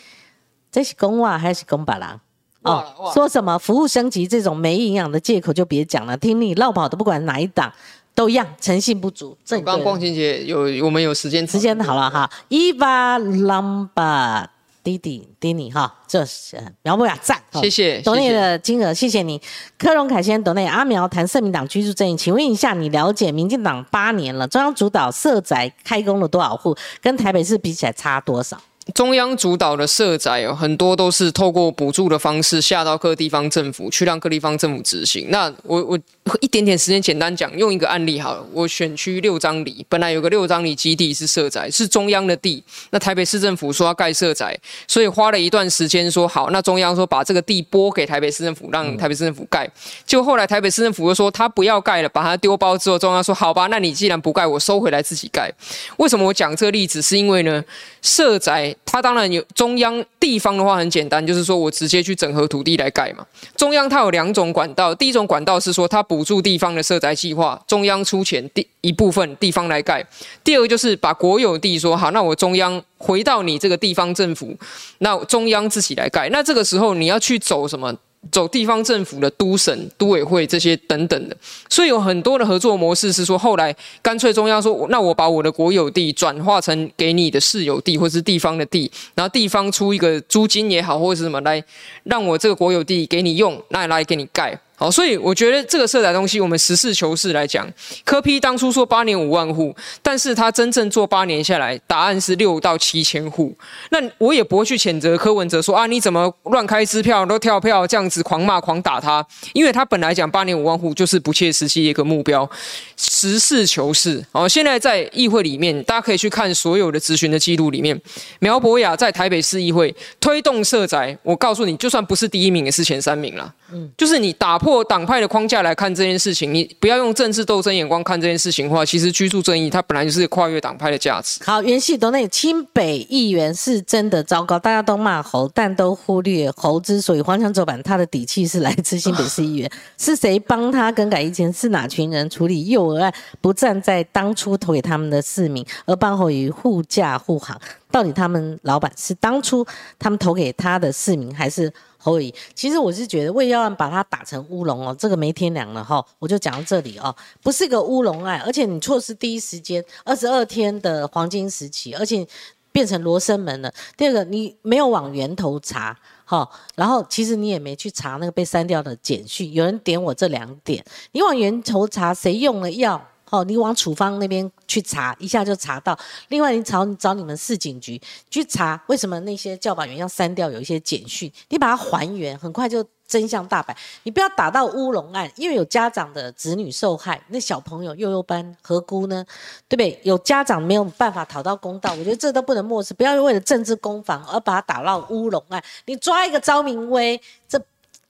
这是公话还是公把郎？哦，说什么服务升级这种没营养的借口就别讲了。听你绕跑的，不管哪一档都一样，诚信不足。这刚光晴姐有我们有时间，时间好了哈。Eva Lamba。弟弟，弟你哈，这是苗博雅赞，谢谢，董内的金额，谢谢你。柯荣凯先董内阿苗谈社民党居住正义，请问一下，你了解民进党八年了，中央主导社宅开工了多少户，跟台北市比起来差多少？中央主导的社宅有很多都是透过补助的方式下到各地方政府去让各地方政府执行。那我我一点点时间简单讲，用一个案例好了。我选区六张里本来有个六张里基地是社宅，是中央的地。那台北市政府说要盖社宅，所以花了一段时间说好。那中央说把这个地拨给台北市政府，让台北市政府盖。就后来台北市政府又说他不要盖了，把它丢包之后，中央说好吧，那你既然不盖，我收回来自己盖。为什么我讲这个例子？是因为呢，社宅。它当然有中央地方的话很简单，就是说我直接去整合土地来盖嘛。中央它有两种管道，第一种管道是说它补助地方的设宅计划，中央出钱第一部分地方来盖；第二个就是把国有地说好，那我中央回到你这个地方政府，那中央自己来盖。那这个时候你要去走什么？走地方政府的都省都委会这些等等的，所以有很多的合作模式是说，后来干脆中央说，那我把我的国有地转化成给你的市有地或是地方的地，然后地方出一个租金也好或者是什么来让我这个国有地给你用，那来给你盖。好，所以我觉得这个色彩东西，我们实事求是来讲，科批当初说八年五万户，但是他真正做八年下来，答案是六到七千户。那我也不会去谴责柯文哲说啊，你怎么乱开支票都跳票这样子狂骂狂打他，因为他本来讲八年五万户就是不切实际的一个目标。实事求是，好，现在在议会里面，大家可以去看所有的咨询的记录里面，苗博雅在台北市议会推动社宅，我告诉你，就算不是第一名，也是前三名了。嗯，就是你打破。党派的框架来看这件事情，你不要用政治斗争眼光看这件事情的话，其实居住正义它本来就是跨越党派的价值。好，元系都内清北议员是真的糟糕，大家都骂侯，但都忽略侯之所以荒腔走板，他的底气是来自新北市议员。是谁帮他更改意见？是哪群人处理幼儿案不站在当初投给他们的市民，而帮侯于护驾护航？到底他们老板是当初他们投给他的市民，还是？侯乙，其实我是觉得魏耀案把它打成乌龙哦，这个没天良了哈，我就讲到这里哦，不是个乌龙案，而且你错失第一时间二十二天的黄金时期，而且变成罗生门了。第二个，你没有往源头查哈，然后其实你也没去查那个被删掉的简讯，有人点我这两点，你往源头查，谁用了药？哦，你往处方那边去查一下就查到。另外，你找找你们市警局去查，为什么那些教保员要删掉有一些简讯？你把它还原，很快就真相大白。你不要打到乌龙案，因为有家长的子女受害，那小朋友幼幼班何辜呢？对不对？有家长没有办法讨到公道，我觉得这都不能漠视。不要为了政治攻防而把它打到乌龙案。你抓一个赵明威，这。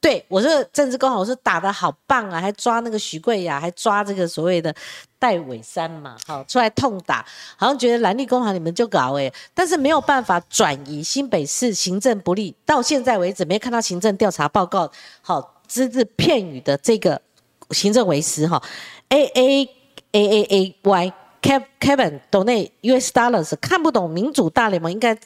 对我这个政治工好，是打的好棒啊，还抓那个徐贵雅，还抓这个所谓的戴伟山嘛，好出来痛打，好像觉得蓝绿工行你们就搞哎，但是没有办法转移新北市行政不力，到现在为止没看到行政调查报告，好只字片语的这个行政为师哈，A A A A A Y Kevin 懂那 US dollars 看不懂民主大联盟应该。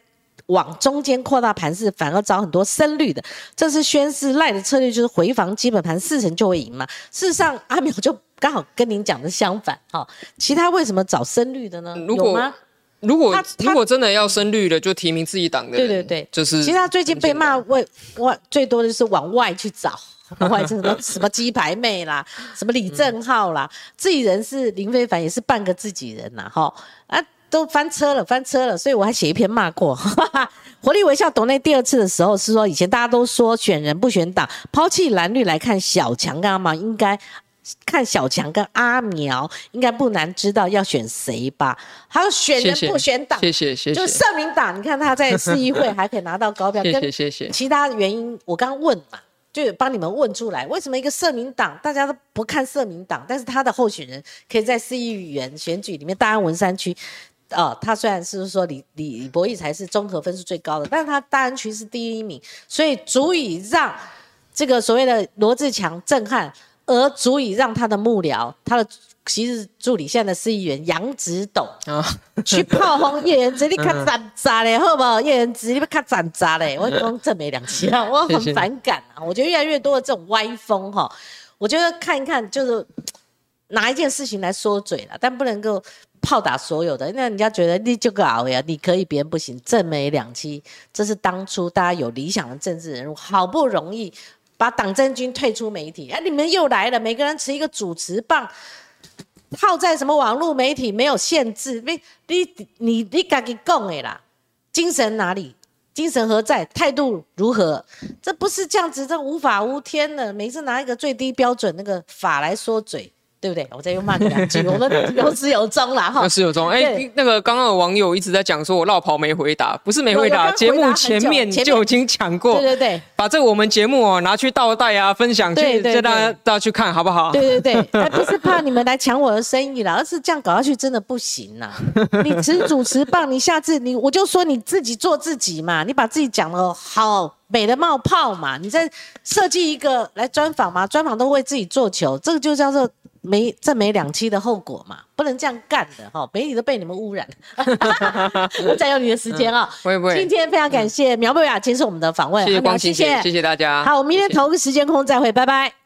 往中间扩大盘势，反而找很多深绿的，这是宣示赖的策略，就是回防基本盘四成就会赢嘛。事实上，阿淼就刚好跟您讲的相反，哈。其他为什么找深绿的呢？有吗？如果如果真的要深绿的，就提名自己党的。对对对，就是。其实他最近被骂外外最多的就是往外去找，外什么什么鸡排妹啦，什么李正浩啦，自己人是林非凡，也是半个自己人呐，哈啊。都翻车了，翻车了，所以我还写一篇骂过。活力微笑董内第二次的时候是说，以前大家都说选人不选党，抛弃蓝绿来看小强干嘛？应该看小强跟阿苗，应该不难知道要选谁吧？还有选人不选党，谢谢谢谢。就社民党，你看他在市议会还可以拿到高票，谢谢谢谢。其他原因我刚问嘛，就帮你们问出来，为什么一个社民党大家都不看社民党，但是他的候选人可以在市议员选举里面，大安文山区，哦，他虽然是说李李李博义才是综合分数最高的，但是他大安区是第一名，所以足以让这个所谓的罗志强震撼。而足以让他的幕僚，他的其实助理现在的市议员杨子董去炮轰叶元之，你看斩渣嘞，好不好？叶元之，你不看斩渣嘞？我讲正没两期啊，我很反感啊！我觉得越来越多的这种歪风哈，我觉得看一看就是 拿一件事情来说嘴了，但不能够炮打所有的，那人家觉得你就个熬呀，你可以，别人不行，正没两期，这是当初大家有理想的政治人物，好不容易。把党政军退出媒体，哎，你们又来了，每个人持一个主持棒，套在什么网络媒体没有限制，你你你你敢给讲的啦？精神哪里？精神何在？态度如何？这不是这样子，这无法无天的，每次拿一个最低标准那个法来说嘴。对不对？我再又骂你两句，我们 有始有终啦，哈。有始有终。哎，那个刚刚有网友一直在讲说，我绕跑没回答，不是没回答，节目前面就已经讲过。对对对，把这我们节目哦拿去倒带啊，分享去，叫大家大家去看好不好？对对对，不是怕你们来抢我的生意了，而是这样搞下去真的不行呐。你持主持棒，你下次你我就说你自己做自己嘛，你把自己讲的好美的冒泡嘛，你再设计一个来专访嘛，专访都为自己做球，这个就叫做。没这没两期的后果嘛，不能这样干的哈，媒体都被你们污染。占用你的时间啊，不会不会。今天非常感谢苗博雅接受我们的访问，谢谢光谢谢谢谢大家。好，我们明天同个时间空再会，拜拜。